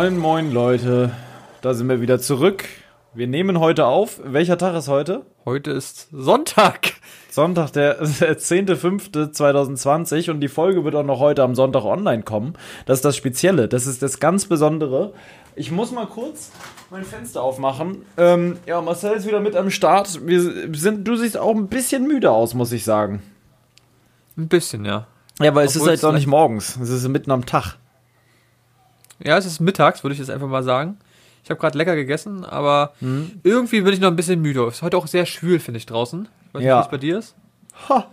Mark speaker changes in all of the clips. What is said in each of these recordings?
Speaker 1: Moin, moin Leute, da sind wir wieder zurück. Wir nehmen heute auf. Welcher Tag ist heute?
Speaker 2: Heute ist Sonntag.
Speaker 1: Sonntag, der, der 10.05.2020 und die Folge wird auch noch heute am Sonntag online kommen. Das ist das Spezielle, das ist das ganz Besondere. Ich muss mal kurz mein Fenster aufmachen. Ähm, ja, Marcel ist wieder mit am Start. Wir sind, du siehst auch ein bisschen müde aus, muss ich sagen.
Speaker 2: Ein bisschen, ja.
Speaker 1: Ja, aber es ist halt auch nicht morgens. Es ist mitten am Tag.
Speaker 2: Ja, es ist mittags, würde ich jetzt einfach mal sagen. Ich habe gerade lecker gegessen, aber hm. irgendwie bin ich noch ein bisschen müde. Es ist heute auch sehr schwül, finde ich, draußen. Weiß
Speaker 1: ja.
Speaker 2: nicht, wie es bei dir ist.
Speaker 1: Ha,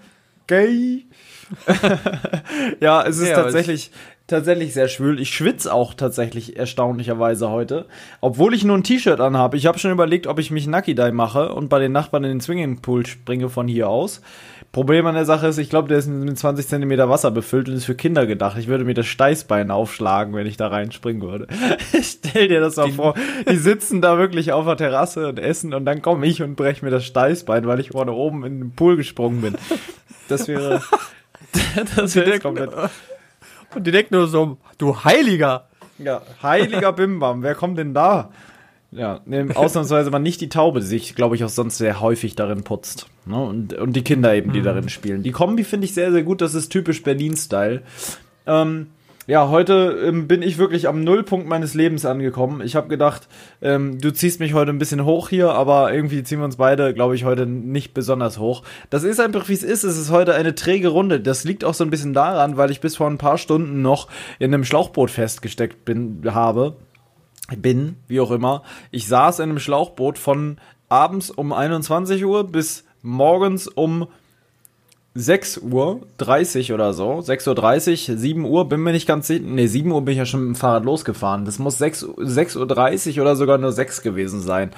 Speaker 1: gay. ja, es ist ja, tatsächlich, tatsächlich sehr schwül. Ich schwitze auch tatsächlich erstaunlicherweise heute. Obwohl ich nur ein T-Shirt anhabe. Ich habe schon überlegt, ob ich mich Nucky Mache und bei den Nachbarn in den Swinging Pool springe von hier aus. Problem an der Sache ist, ich glaube, der ist mit 20 Zentimeter Wasser befüllt und ist für Kinder gedacht. Ich würde mir das Steißbein aufschlagen, wenn ich da reinspringen würde. Stell dir das mal vor. Die sitzen da wirklich auf der Terrasse und essen und dann komme ich und breche mir das Steißbein, weil ich vorne oben in den Pool gesprungen bin. Das wäre,
Speaker 2: das wäre komplett. Und die denken nur so, du Heiliger.
Speaker 1: Ja, heiliger Bimbam, wer kommt denn da? Ja, ausnahmsweise mal nicht die Taube, die sich, glaube ich, auch sonst sehr häufig darin putzt. Ne? Und, und die Kinder eben, die mhm. darin spielen. Die Kombi finde ich sehr, sehr gut. Das ist typisch Berlin-Style. Ähm, ja, heute ähm, bin ich wirklich am Nullpunkt meines Lebens angekommen. Ich habe gedacht, ähm, du ziehst mich heute ein bisschen hoch hier, aber irgendwie ziehen wir uns beide, glaube ich, heute nicht besonders hoch. Das ist einfach, wie es ist. Es ist heute eine träge Runde. Das liegt auch so ein bisschen daran, weil ich bis vor ein paar Stunden noch in einem Schlauchboot festgesteckt bin, habe bin, wie auch immer. Ich saß in einem Schlauchboot von abends um 21 Uhr bis morgens um 6 Uhr 30 oder so, 6 Uhr 30, 7 Uhr, bin mir nicht ganz sicher, nee, 7 Uhr bin ich ja schon mit dem Fahrrad losgefahren. Das muss 6, 6 Uhr 30 oder sogar nur 6 gewesen sein.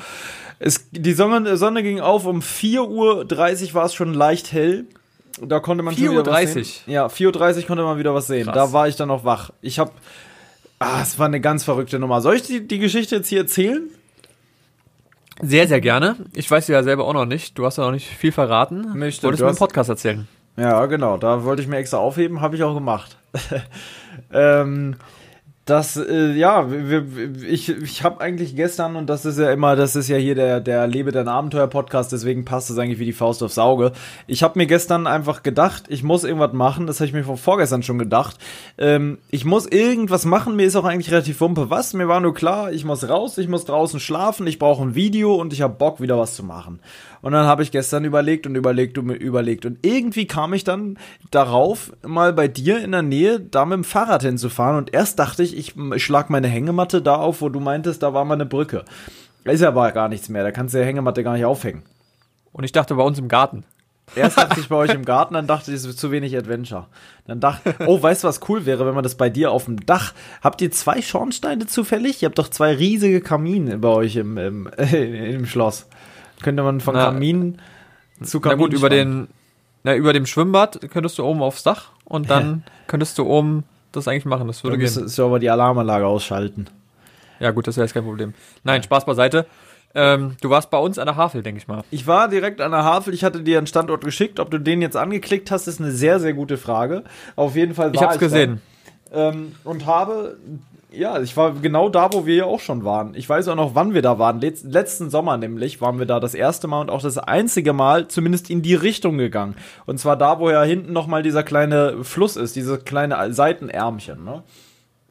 Speaker 1: Es, die Sonne, Sonne ging auf, um 4 Uhr 30 war es schon leicht hell. Da konnte man 4 schon wieder 30. was sehen. Ja, 4 Uhr 30 konnte man wieder was sehen. Krass. Da war ich dann noch wach. Ich habe Ah, es war eine ganz verrückte Nummer. Soll ich die, die Geschichte jetzt hier erzählen?
Speaker 2: Sehr, sehr gerne. Ich weiß sie ja selber auch noch nicht. Du hast ja noch nicht viel verraten.
Speaker 1: Möchte, Wolltest du
Speaker 2: mir im Podcast erzählen?
Speaker 1: Ja, genau. Da wollte ich mir extra aufheben. Habe ich auch gemacht. ähm, das, äh, ja, ich, ich habe eigentlich gestern, und das ist ja immer, das ist ja hier der, der Lebe dein Abenteuer-Podcast, deswegen passt das eigentlich wie die Faust aufs Auge. Ich habe mir gestern einfach gedacht, ich muss irgendwas machen, das habe ich mir vor, vorgestern schon gedacht. Ähm, ich muss irgendwas machen, mir ist auch eigentlich relativ wumpe was, mir war nur klar, ich muss raus, ich muss draußen schlafen, ich brauche ein Video und ich habe Bock, wieder was zu machen. Und dann habe ich gestern überlegt und überlegt und überlegt. Und irgendwie kam ich dann darauf, mal bei dir in der Nähe da mit dem Fahrrad hinzufahren. Und erst dachte ich, ich schlag meine Hängematte da auf, wo du meintest, da war mal eine Brücke. Da ist ja aber gar nichts mehr. Da kannst du die Hängematte gar nicht aufhängen.
Speaker 2: Und ich dachte bei uns im Garten.
Speaker 1: Erst dachte ich bei euch im Garten, dann dachte ich, es ist zu wenig Adventure. Dann dachte oh, weißt du, was cool wäre, wenn man das bei dir auf dem Dach. Habt ihr zwei Schornsteine zufällig? Ihr habt doch zwei riesige Kamine bei euch im, im, äh, im Schloss. Könnte man von na, Kamin
Speaker 2: zu Kamin. Na gut, über den, na, über dem Schwimmbad könntest du oben aufs Dach und dann könntest du oben das eigentlich machen. Das würde gehen.
Speaker 1: Ist ja aber die Alarmanlage ausschalten.
Speaker 2: Ja, gut, das wäre jetzt kein Problem. Nein, Spaß beiseite. Ähm, du warst bei uns an der Havel, denke ich mal.
Speaker 1: Ich war direkt an der Havel. Ich hatte dir einen Standort geschickt. Ob du den jetzt angeklickt hast, ist eine sehr, sehr gute Frage. Auf jeden Fall war
Speaker 2: ich. Hab's ich gesehen.
Speaker 1: Ähm, und habe ja, ich war genau da, wo wir ja auch schon waren. Ich weiß auch noch, wann wir da waren. Letz letzten Sommer nämlich waren wir da das erste Mal und auch das einzige Mal zumindest in die Richtung gegangen. Und zwar da, wo ja hinten nochmal dieser kleine Fluss ist, diese kleine Seitenärmchen, ne?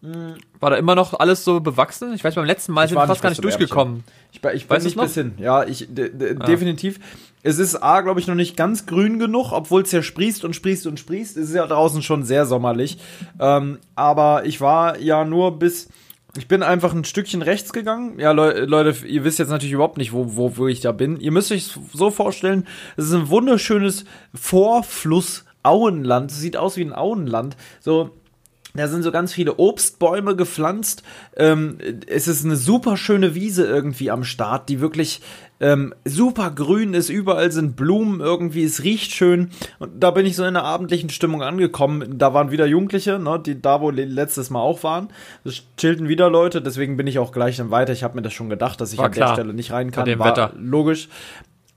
Speaker 2: War da immer noch alles so bewachsen? Ich weiß, beim letzten Mal ich sind wir fast gar nicht durchgekommen.
Speaker 1: Ich, ich bin nicht bis hin. Ja, ich ah. definitiv. Es ist A, glaube ich, noch nicht ganz grün genug, obwohl es ja sprießt und sprießt und sprießt. Es ist ja draußen schon sehr sommerlich. Ähm, aber ich war ja nur bis. Ich bin einfach ein Stückchen rechts gegangen. Ja, Le Leute, ihr wisst jetzt natürlich überhaupt nicht, wo, wo, wo ich da bin. Ihr müsst euch so vorstellen, es ist ein wunderschönes Vorfluss Auenland. Es sieht aus wie ein Auenland. So, da sind so ganz viele Obstbäume gepflanzt. Ähm, es ist eine super schöne Wiese irgendwie am Start, die wirklich ähm, super grün ist. Überall sind Blumen irgendwie. Es riecht schön. Und da bin ich so in einer abendlichen Stimmung angekommen. Da waren wieder Jugendliche, ne, die da wo letztes Mal auch waren. Es chillten wieder Leute. Deswegen bin ich auch gleich dann weiter. Ich habe mir das schon gedacht, dass ich
Speaker 2: war
Speaker 1: an
Speaker 2: klar.
Speaker 1: der Stelle nicht rein kann.
Speaker 2: War Wetter.
Speaker 1: logisch.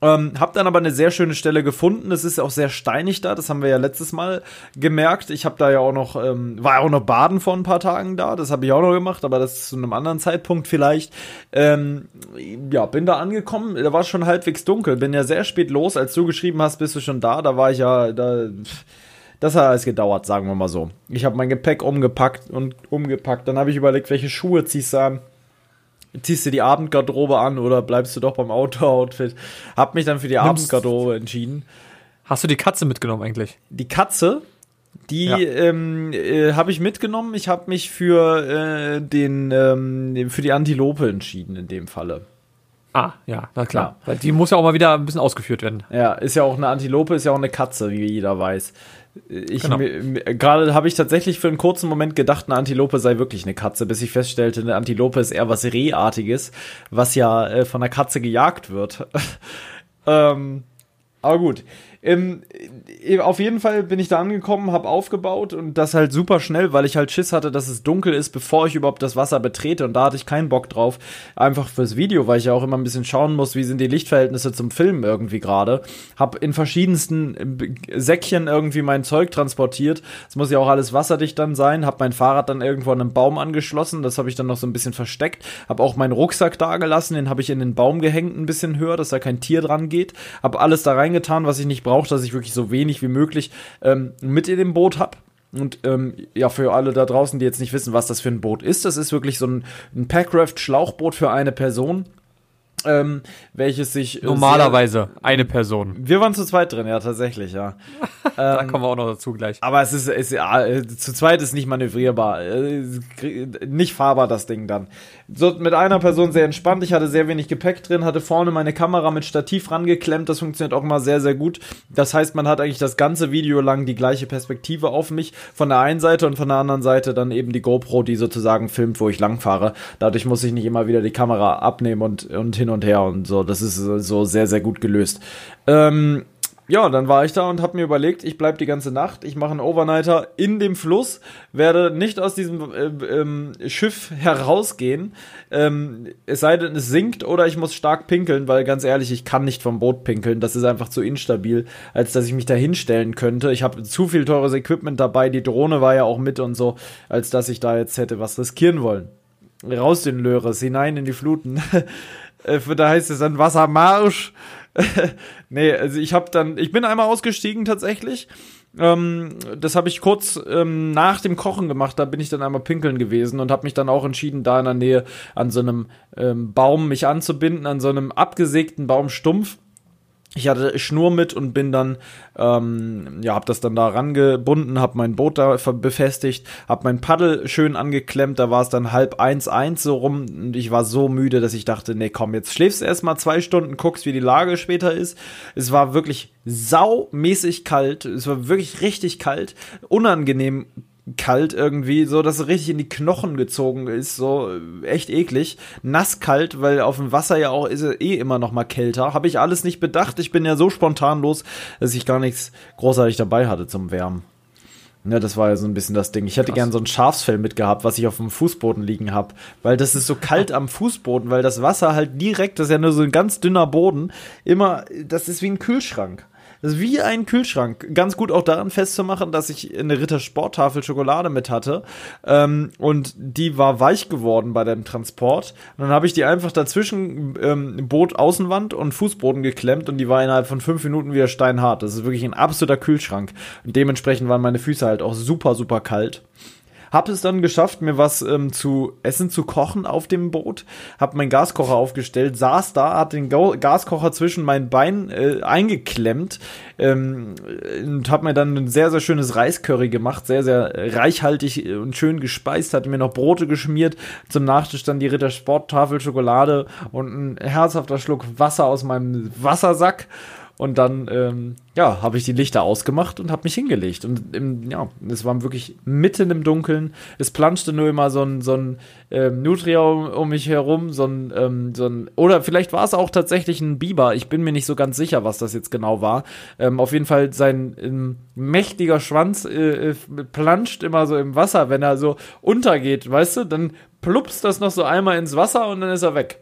Speaker 1: Ähm, hab dann aber eine sehr schöne Stelle gefunden. Es ist auch sehr steinig da. Das haben wir ja letztes Mal gemerkt. Ich habe da ja auch noch, ähm, war auch noch baden vor ein paar Tagen da. Das habe ich auch noch gemacht, aber das zu einem anderen Zeitpunkt vielleicht. Ähm, ja, bin da angekommen. Da war schon halbwegs dunkel. Bin ja sehr spät los. Als du geschrieben hast, bist du schon da. Da war ich ja, da, das hat alles gedauert, sagen wir mal so. Ich habe mein Gepäck umgepackt und umgepackt. Dann habe ich überlegt, welche Schuhe ziehst du an ziehst du die Abendgarderobe an oder bleibst du doch beim Outdoor-Outfit? Hab mich dann für die Nimmst Abendgarderobe entschieden.
Speaker 2: Hast du die Katze mitgenommen eigentlich?
Speaker 1: Die Katze, die ja. ähm, äh, habe ich mitgenommen. Ich habe mich für äh, den ähm, für die Antilope entschieden in dem Falle.
Speaker 2: Ah, ja, na klar. Ja. Weil die muss ja auch mal wieder ein bisschen ausgeführt werden.
Speaker 1: Ja, ist ja auch eine Antilope, ist ja auch eine Katze, wie jeder weiß. Ich genau. gerade habe ich tatsächlich für einen kurzen Moment gedacht, eine Antilope sei wirklich eine Katze, bis ich feststellte, eine Antilope ist eher was Rehartiges, was ja äh, von einer Katze gejagt wird. ähm, aber gut. Ähm, äh, auf jeden Fall bin ich da angekommen, habe aufgebaut und das halt super schnell, weil ich halt Schiss hatte, dass es dunkel ist, bevor ich überhaupt das Wasser betrete und da hatte ich keinen Bock drauf. Einfach fürs Video, weil ich ja auch immer ein bisschen schauen muss, wie sind die Lichtverhältnisse zum Filmen irgendwie gerade. Hab in verschiedensten äh, Säckchen irgendwie mein Zeug transportiert. Es muss ja auch alles wasserdicht dann sein. Hab mein Fahrrad dann irgendwo an einem Baum angeschlossen, das habe ich dann noch so ein bisschen versteckt. Hab auch meinen Rucksack da gelassen, den habe ich in den Baum gehängt, ein bisschen höher, dass da kein Tier dran geht. Hab alles da reingetan, was ich nicht brauche, dass ich wirklich so wenig wie möglich ähm, mit in dem Boot habe. Und ähm, ja, für alle da draußen, die jetzt nicht wissen, was das für ein Boot ist, das ist wirklich so ein, ein Packraft-Schlauchboot für eine Person ähm, welches sich.
Speaker 2: Äh, Normalerweise eine Person.
Speaker 1: Wir waren zu zweit drin, ja, tatsächlich, ja.
Speaker 2: da ähm, kommen wir auch noch dazu gleich.
Speaker 1: Aber es ist, ist ja, äh, zu zweit ist nicht manövrierbar. Äh, nicht fahrbar, das Ding dann. So, mit einer Person sehr entspannt. Ich hatte sehr wenig Gepäck drin, hatte vorne meine Kamera mit Stativ rangeklemmt. Das funktioniert auch immer sehr, sehr gut. Das heißt, man hat eigentlich das ganze Video lang die gleiche Perspektive auf mich. Von der einen Seite und von der anderen Seite dann eben die GoPro, die sozusagen filmt, wo ich langfahre. Dadurch muss ich nicht immer wieder die Kamera abnehmen und, und hin und her und so. Das ist so sehr, sehr gut gelöst. Ähm, ja, dann war ich da und habe mir überlegt, ich bleibe die ganze Nacht, ich mache einen Overnighter in dem Fluss, werde nicht aus diesem äh, ähm, Schiff herausgehen, ähm, es sei denn, es sinkt oder ich muss stark pinkeln, weil ganz ehrlich, ich kann nicht vom Boot pinkeln, das ist einfach zu instabil, als dass ich mich da hinstellen könnte. Ich habe zu viel teures Equipment dabei, die Drohne war ja auch mit und so, als dass ich da jetzt hätte was riskieren wollen. Raus den Löres, hinein in die Fluten. Äh, da heißt es dann Wassermarsch. nee, also ich habe dann, ich bin einmal ausgestiegen tatsächlich. Ähm, das habe ich kurz ähm, nach dem Kochen gemacht. Da bin ich dann einmal pinkeln gewesen und habe mich dann auch entschieden, da in der Nähe an so einem ähm, Baum mich anzubinden, an so einem abgesägten Baumstumpf ich hatte Schnur mit und bin dann, ähm, ja, hab das dann da rangebunden, hab mein Boot da befestigt, hab mein Paddel schön angeklemmt, da war es dann halb eins, eins so rum und ich war so müde, dass ich dachte, nee, komm, jetzt schläfst du erstmal zwei Stunden, guckst, wie die Lage später ist. Es war wirklich saumäßig kalt, es war wirklich richtig kalt, unangenehm kalt irgendwie, so dass es richtig in die Knochen gezogen ist, so echt eklig. Nasskalt, weil auf dem Wasser ja auch ist eh immer noch mal kälter. Habe ich alles nicht bedacht. Ich bin ja so spontan los, dass ich gar nichts großartig dabei hatte zum Wärmen. Ja, das war ja so ein bisschen das Ding. Ich hätte Krass. gern so ein Schafsfell mitgehabt, was ich auf dem Fußboden liegen habe, weil das ist so kalt am Fußboden, weil das Wasser halt direkt, das ist ja nur so ein ganz dünner Boden, immer, das ist wie ein Kühlschrank. Das ist wie ein Kühlschrank. Ganz gut auch daran festzumachen, dass ich eine Ritter Sporttafel Schokolade mit hatte. Ähm, und die war weich geworden bei dem Transport. Und dann habe ich die einfach dazwischen ähm, Boot Außenwand und Fußboden geklemmt und die war innerhalb von fünf Minuten wieder steinhart. Das ist wirklich ein absoluter Kühlschrank. Und dementsprechend waren meine Füße halt auch super, super kalt. Hab es dann geschafft, mir was ähm, zu essen zu kochen auf dem Boot. Hab meinen Gaskocher aufgestellt, saß da, hat den Ga Gaskocher zwischen meinen Beinen äh, eingeklemmt ähm, und hab mir dann ein sehr, sehr schönes Reiscurry gemacht, sehr, sehr reichhaltig und schön gespeist, hatte mir noch Brote geschmiert, zum Nachtisch dann die Ritter Sporttafel Schokolade und ein herzhafter Schluck Wasser aus meinem Wassersack. Und dann, ähm, ja, habe ich die Lichter ausgemacht und habe mich hingelegt. Und im, ja, es war wirklich mitten im Dunkeln. Es planschte nur immer so ein, so ein ähm, Nutria um, um, mich herum, so ein, ähm, so ein, oder vielleicht war es auch tatsächlich ein Biber. Ich bin mir nicht so ganz sicher, was das jetzt genau war. Ähm, auf jeden Fall sein ähm, mächtiger Schwanz äh, äh, planscht immer so im Wasser, wenn er so untergeht, weißt du? Dann plupst das noch so einmal ins Wasser und dann ist er weg.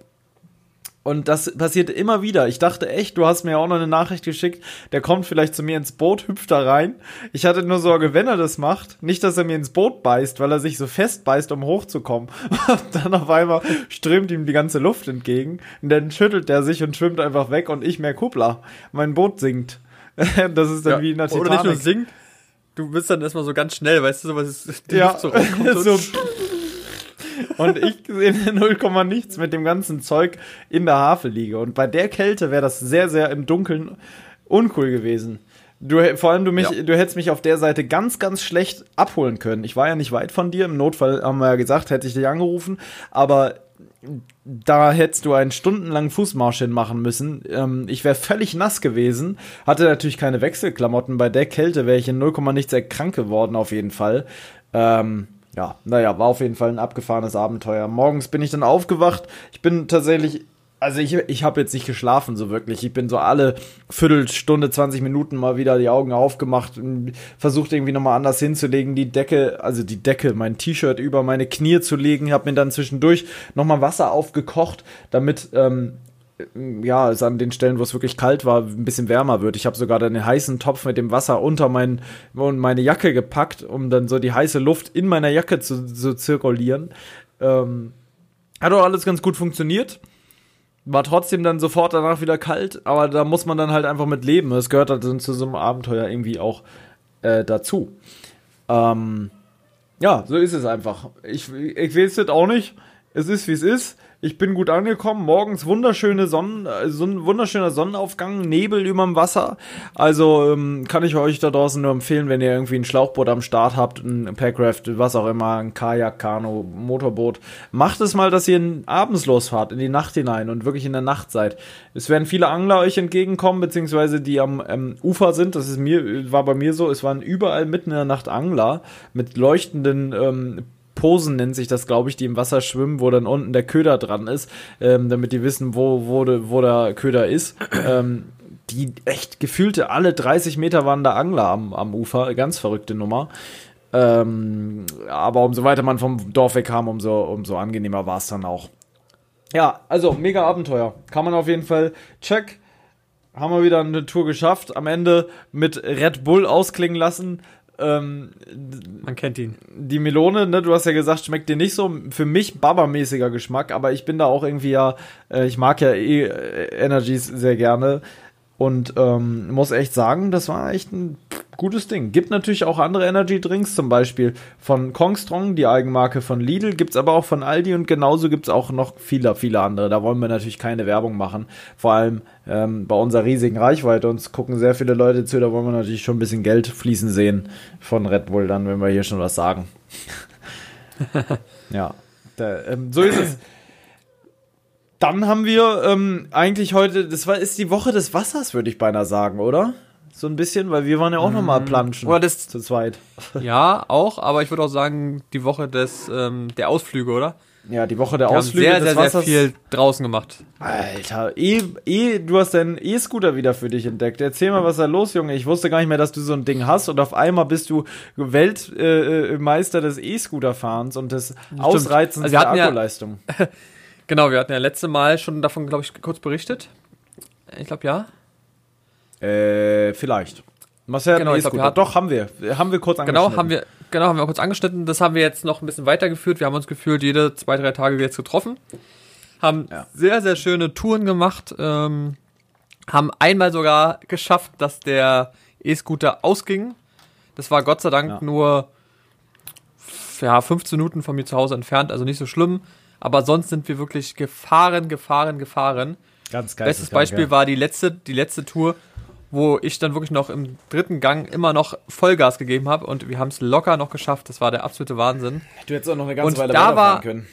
Speaker 1: Und das passierte immer wieder. Ich dachte echt, du hast mir auch noch eine Nachricht geschickt, der kommt vielleicht zu mir ins Boot, hüpft da rein. Ich hatte nur Sorge, wenn er das macht, nicht, dass er mir ins Boot beißt, weil er sich so fest beißt, um hochzukommen. Und dann auf einmal strömt ihm die ganze Luft entgegen. Und dann schüttelt er sich und schwimmt einfach weg und ich mehr Kuppler. Mein Boot sinkt. Das ist dann
Speaker 2: Ja.
Speaker 1: wie in der Titanic.
Speaker 2: Oder nicht nur singt, du bist dann erstmal so ganz schnell, weißt du, was ist, die
Speaker 1: Ja,
Speaker 2: Luft so
Speaker 1: so. Und ich sehe 0, nichts mit dem ganzen Zeug in der Havel liege. Und bei der Kälte wäre das sehr, sehr im Dunkeln uncool gewesen. Du, vor allem du mich,
Speaker 2: Ja.
Speaker 1: du hättest mich auf der Seite ganz, ganz schlecht abholen können. Ich war ja nicht weit von dir. Im Notfall haben wir ja gesagt, hätte ich dich angerufen. Aber da hättest du einen stundenlangen Fußmarsch hinmachen müssen. Ähm, ich wäre völlig nass gewesen, hatte natürlich keine Wechselklamotten. Bei der Kälte wäre ich in 0, nichts krank geworden, auf jeden Fall. Ähm, ja, naja, war auf jeden Fall ein abgefahrenes Abenteuer. Morgens bin ich dann aufgewacht. Ich bin tatsächlich, also ich, ich habe jetzt nicht geschlafen so wirklich. Ich bin so alle Viertelstunde, 20 Minuten mal wieder die Augen aufgemacht und versucht irgendwie nochmal anders hinzulegen, die Decke, also die Decke, mein T-Shirt über meine Knie zu legen. Habe mir dann zwischendurch nochmal Wasser aufgekocht, damit ähm, ja, es an den Stellen, wo es wirklich kalt war, ein bisschen wärmer wird. Ich habe sogar dann den heißen Topf mit dem Wasser unter mein, meine Jacke gepackt, um dann so die heiße Luft in meiner Jacke zu, zu zirkulieren. Ähm, hat auch alles ganz gut funktioniert. War trotzdem dann sofort danach wieder kalt, aber da muss man dann halt einfach mit leben. Es gehört halt dann zu so einem Abenteuer irgendwie auch äh, dazu. Ähm, ja, so ist es einfach. Ich, ich weiß es auch nicht. Es ist, wie es ist. Ich bin gut angekommen. Morgens wunderschöne Sonnen, äh, so ein wunderschöner Sonnenaufgang, Nebel überm Wasser. Also ähm, kann ich euch da draußen nur empfehlen, wenn ihr irgendwie ein Schlauchboot am Start habt, ein Packraft, was auch immer, ein Kajak, Kanu, Motorboot. Macht es mal, dass ihr abends losfahrt, in die Nacht hinein und wirklich in der Nacht seid. Es werden viele Angler euch entgegenkommen, beziehungsweise die am ähm, Ufer sind. Das ist mir, war bei mir so. Es waren überall mitten in der Nacht Angler mit leuchtenden ähm, Posen nennt sich das, glaube ich, die im Wasser schwimmen, wo dann unten der Köder dran ist, ähm, damit die wissen, wo, wo, de, wo der Köder ist. Ähm, die echt gefühlte alle 30 Meter waren da Angler am, am Ufer, ganz verrückte Nummer. Ähm, aber umso weiter man vom Dorf weg kam, umso, umso angenehmer war es dann auch. Ja, also mega Abenteuer. Kann man auf jeden Fall check. Haben wir wieder eine Tour geschafft. Am Ende mit Red Bull ausklingen lassen. Ähm,
Speaker 2: Man kennt ihn.
Speaker 1: die Melone, ne, du hast ja gesagt, schmeckt dir nicht so. Für mich Baba-mäßiger Geschmack, aber ich bin da auch irgendwie ja, äh, ich mag ja eh äh, Energies sehr gerne. Und ähm, muss echt sagen, das war echt ein gutes Ding. Gibt natürlich auch andere Energy-Drinks, zum Beispiel von Kongstrong, die Eigenmarke von Lidl, gibt's aber auch von Aldi und genauso gibt's auch noch viele, viele andere. Da wollen wir natürlich keine Werbung machen. Vor allem ähm, bei unserer riesigen Reichweite. Uns gucken sehr viele Leute zu, da wollen wir natürlich schon ein bisschen Geld fließen sehen von Red Bull dann, wenn wir hier schon was sagen. ja, da, ähm, so ist es. Dann haben wir ähm, eigentlich heute, das war ist die Woche des Wassers, würde ich beinahe sagen, oder? So ein bisschen, weil wir waren ja auch noch mal planschen.
Speaker 2: Oder das-
Speaker 1: zu zweit.
Speaker 2: Ja, auch, aber ich würde auch sagen, die Woche des, ähm, der Ausflüge, oder?
Speaker 1: Ja, die Woche der
Speaker 2: Wir haben
Speaker 1: Ausflüge
Speaker 2: sehr,
Speaker 1: des
Speaker 2: sehr, sehr
Speaker 1: Wassers.
Speaker 2: viel draußen gemacht.
Speaker 1: Alter, eh, eh, du hast deinen E-Scooter wieder für dich entdeckt. Erzähl mal, was da los, Junge. Ich wusste gar nicht mehr, dass du so ein Ding hast und auf einmal bist du Weltmeister äh, Meister des E-Scooter-Fahrens und des Ausreizens
Speaker 2: Also
Speaker 1: der
Speaker 2: hatten ja-
Speaker 1: Akkuleistung.
Speaker 2: Genau, wir hatten ja letzte Mal schon davon, glaube ich, kurz berichtet. Ich glaube, ja.
Speaker 1: Äh, vielleicht. Marcel
Speaker 2: Genau, ich glaub, hatten-
Speaker 1: Doch, haben wir. Haben wir kurz
Speaker 2: Genau, haben wir, genau, haben wir kurz angeschnitten. Das haben wir jetzt noch ein bisschen weitergeführt. Wir haben uns gefühlt jede zwei, drei Tage jetzt getroffen. Haben
Speaker 1: Ja.
Speaker 2: sehr, sehr schöne Touren gemacht. Ähm, haben einmal sogar geschafft, dass der E-Scooter ausging. Das war Gott sei Dank
Speaker 1: Ja.
Speaker 2: nur ja, 15 Minuten von mir zu Hause entfernt, also nicht so schlimm. Aber sonst sind wir wirklich gefahren, gefahren, gefahren.
Speaker 1: Ganz geil.
Speaker 2: Bestes Beispiel war die letzte, die letzte Tour, wo ich dann wirklich noch im dritten Gang immer noch Vollgas gegeben habe und wir haben es locker noch geschafft. Das war der absolute Wahnsinn.
Speaker 1: Du hättest auch noch eine ganze
Speaker 2: Und
Speaker 1: Weile
Speaker 2: da war-
Speaker 1: können.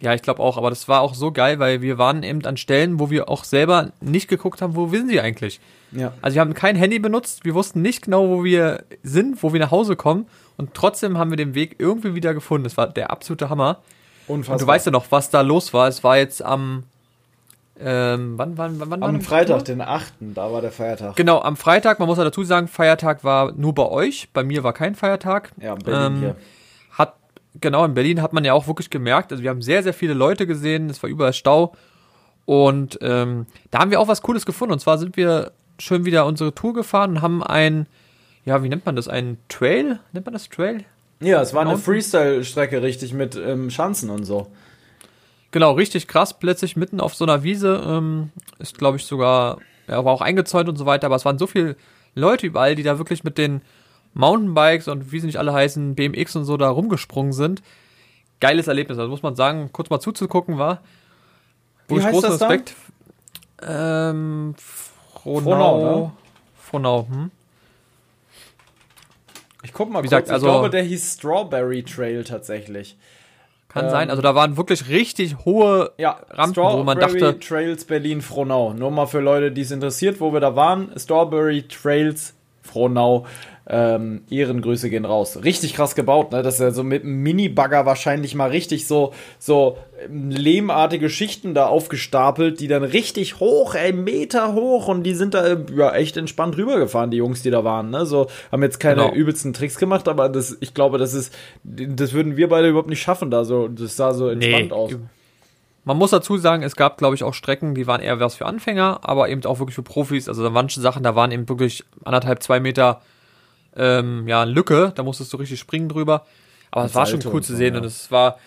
Speaker 2: Ja, ich glaube auch, aber das war auch so geil, weil wir waren eben an Stellen, wo wir auch selber nicht geguckt haben, wo sind sie eigentlich.
Speaker 1: Ja.
Speaker 2: Also wir haben kein Handy benutzt, wir wussten nicht genau, wo wir sind, wo wir nach Hause kommen und trotzdem haben wir den Weg irgendwie wieder gefunden. Das war der absolute Hammer.
Speaker 1: Unfassbar.
Speaker 2: Und du weißt ja noch, was da los war. Es war jetzt am ähm, wann, wann, wann, wann
Speaker 1: Am Freitag, den 8., da war der Feiertag.
Speaker 2: Genau, am Freitag, man muss ja dazu sagen, Feiertag war nur bei euch, bei mir war kein Feiertag.
Speaker 1: Ja, in Berlin
Speaker 2: Ähm,
Speaker 1: hier.
Speaker 2: Hat, genau, in Berlin hat man ja auch wirklich gemerkt, also wir haben sehr, sehr viele Leute gesehen, es war überall Stau. Und ähm, da haben wir auch was Cooles gefunden. Und zwar sind wir schön wieder unsere Tour gefahren und haben ein, ja, wie nennt man das? Ein Trail? Nennt man das Trail?
Speaker 1: Ja, es war eine
Speaker 2: Mountain-
Speaker 1: Freestyle-Strecke, richtig, mit ähm, Schanzen und so.
Speaker 2: Genau, richtig krass, plötzlich mitten auf so einer Wiese. Ähm, ist, glaube ich, sogar, ja, war auch eingezäunt und so weiter, aber es waren so viele Leute überall, die da wirklich mit den Mountainbikes und wie sie nicht alle heißen, BMX und so da rumgesprungen sind. Geiles Erlebnis, also muss man sagen, kurz mal zuzugucken war.
Speaker 1: Wie heißt
Speaker 2: großen
Speaker 1: das da?
Speaker 2: Respekt. Ähm, Frohnau.
Speaker 1: Frohnau, ne?
Speaker 2: Frohnau, hm?
Speaker 1: Ich guck mal
Speaker 2: Wie
Speaker 1: kurz,
Speaker 2: gesagt,
Speaker 1: ich
Speaker 2: also-
Speaker 1: glaube, der hieß Strawberry Trail tatsächlich.
Speaker 2: Kann
Speaker 1: Ähm,
Speaker 2: sein. Also da waren wirklich richtig hohe
Speaker 1: Ja,
Speaker 2: Rampen, wo man dachte,
Speaker 1: Trails Berlin Frohnau. Nur mal für Leute, die es interessiert, wo wir da waren. Strawberry Trails Frohnau. Ähm, Ehrengrüße gehen raus. Richtig krass gebaut, ne? Das ist ja so mit einem Mini-Bagger wahrscheinlich mal richtig so, so ähm, lehmartige Schichten da aufgestapelt, die dann richtig hoch, ey, Meter hoch und die sind da äh, ja echt entspannt rübergefahren, die Jungs, die da waren, ne? So, haben jetzt keine
Speaker 2: Genau.
Speaker 1: übelsten Tricks gemacht, aber das, ich glaube, das ist, das würden wir beide überhaupt nicht schaffen da so. Das sah so entspannt aus.
Speaker 2: Man muss dazu sagen, es gab, glaube ich, auch Strecken, die waren eher was für Anfänger, aber eben auch wirklich für Profis. Also da manche Sachen, da waren eben wirklich anderthalb, zwei Meter ähm, ja, Lücke, da musstest du richtig springen drüber. Aber es war schon cool zu sehen
Speaker 1: ja.
Speaker 2: und es war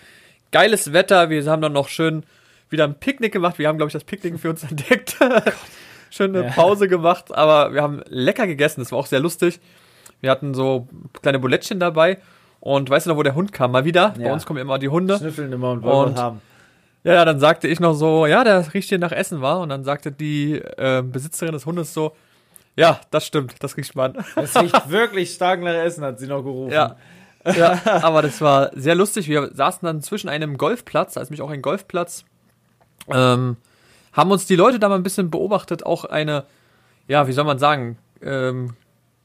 Speaker 2: geiles Wetter. Wir haben dann noch schön wieder ein Picknick gemacht. Wir haben, glaube ich, das Picknick für uns entdeckt. schön eine
Speaker 1: Ja.
Speaker 2: Pause gemacht, aber wir haben lecker gegessen. Das war auch sehr lustig. Wir hatten so kleine Bulettchen dabei. Und weißt du noch, wo der Hund kam? Mal wieder. Bei
Speaker 1: Ja.
Speaker 2: uns kommen immer die Hunde.
Speaker 1: Schnüffeln immer und wollen
Speaker 2: Und-
Speaker 1: haben.
Speaker 2: Ja, dann sagte ich noch so, ja, der riecht hier nach Essen war. Und dann sagte die äh, Besitzerin des Hundes so, ja, das stimmt, das riecht man.
Speaker 1: Es riecht wirklich stark nach Essen, hat sie noch gerufen.
Speaker 2: ja. ja, aber das war sehr lustig. Wir saßen dann zwischen einem Golfplatz, da ist nämlich auch ein Golfplatz, ähm, haben uns die Leute da mal ein bisschen beobachtet, auch eine, ja, wie soll man sagen, ähm,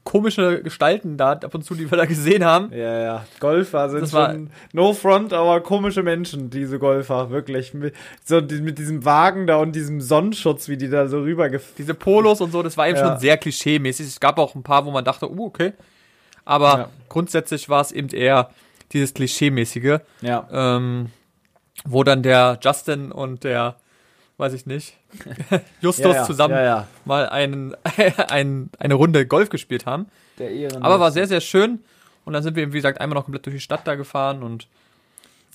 Speaker 2: komische Gestalten da ab und zu, die wir da gesehen haben.
Speaker 1: Ja, ja. Golfer sind
Speaker 2: Das war-
Speaker 1: schon no front, aber komische Menschen, diese Golfer, wirklich. Mit, so die, mit diesem Wagen da und diesem Sonnenschutz, wie die da so rübergefahren
Speaker 2: Diese Polos und so, das war eben
Speaker 1: Ja.
Speaker 2: schon sehr klischee-mäßig. Es gab auch ein paar, wo man dachte, uh, okay. Aber
Speaker 1: Ja.
Speaker 2: grundsätzlich war es eben eher dieses Klischee-mäßige,
Speaker 1: Ja.
Speaker 2: ähm, wo dann der Justin und der, weiß ich nicht, Justus
Speaker 1: ja, ja.
Speaker 2: zusammen
Speaker 1: Ja,
Speaker 2: mal einen, ein, eine Runde Golf gespielt haben.
Speaker 1: Der
Speaker 2: Aber war sehr, sehr schön. Und dann sind wir eben, wie gesagt, einmal noch komplett durch die Stadt da gefahren und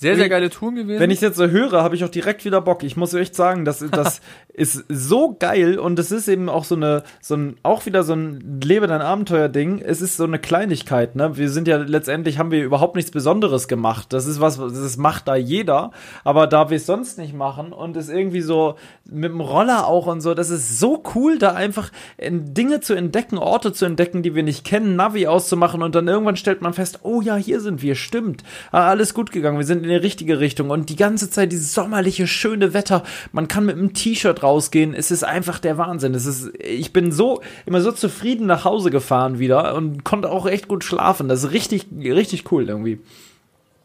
Speaker 2: sehr, sehr geile Touren gewesen.
Speaker 1: Wenn ich jetzt so höre, habe ich auch direkt wieder Bock. Ich muss echt sagen, das, das ist so geil und es ist eben auch so eine, so ein, auch wieder so ein Lebe dein Abenteuer-Ding. Es ist so eine Kleinigkeit, ne? Wir sind ja letztendlich, haben wir überhaupt nichts Besonderes gemacht. Das ist was, das macht da jeder. Aber da wir es sonst nicht machen und es irgendwie so mit dem Roller auch und so, das ist so cool, da einfach in Dinge zu entdecken, Orte zu entdecken, die wir nicht kennen, Navi auszumachen und dann irgendwann stellt man fest, oh ja, hier sind wir, stimmt. Ah, alles gut gegangen, wir sind in die richtige Richtung und die ganze Zeit dieses sommerliche, schöne Wetter. Man kann mit einem T-Shirt rausgehen. Es ist einfach der Wahnsinn. Es ist, ich bin so, immer so zufrieden nach Hause gefahren wieder und konnte auch echt gut schlafen. Das ist richtig, richtig cool irgendwie.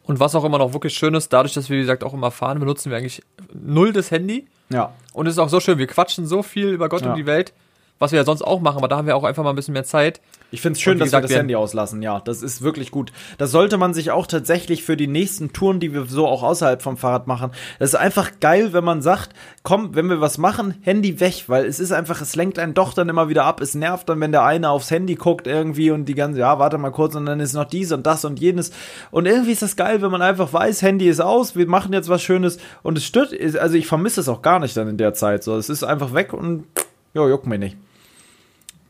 Speaker 2: und was auch immer noch wirklich schön ist, dadurch, dass wir, wie gesagt, auch immer fahren, benutzen wir eigentlich null das Handy.
Speaker 1: Ja.
Speaker 2: Und es ist auch so schön, wir quatschen so viel über Gott
Speaker 1: Ja.
Speaker 2: und die Welt, was wir ja sonst auch machen, aber da haben wir auch einfach mal ein bisschen mehr Zeit.
Speaker 1: Ich finde es schön, dass
Speaker 2: gesagt,
Speaker 1: wir das Handy auslassen. Ja, das ist wirklich gut. Das sollte man sich auch tatsächlich für die nächsten Touren, die wir so auch außerhalb vom Fahrrad machen. Das ist einfach geil, wenn man sagt, komm, wenn wir was machen, Handy weg, weil es ist einfach, es lenkt einen doch dann immer wieder ab. Es nervt dann, wenn der eine aufs Handy guckt irgendwie und die ganze, ja, warte mal kurz und dann ist noch dies und das und jenes. Und irgendwie ist das geil, wenn man einfach weiß, Handy ist aus, wir machen jetzt was Schönes und es stört, also ich vermisse es auch gar nicht dann in der Zeit. So, es ist einfach weg und ja, juckt mich nicht.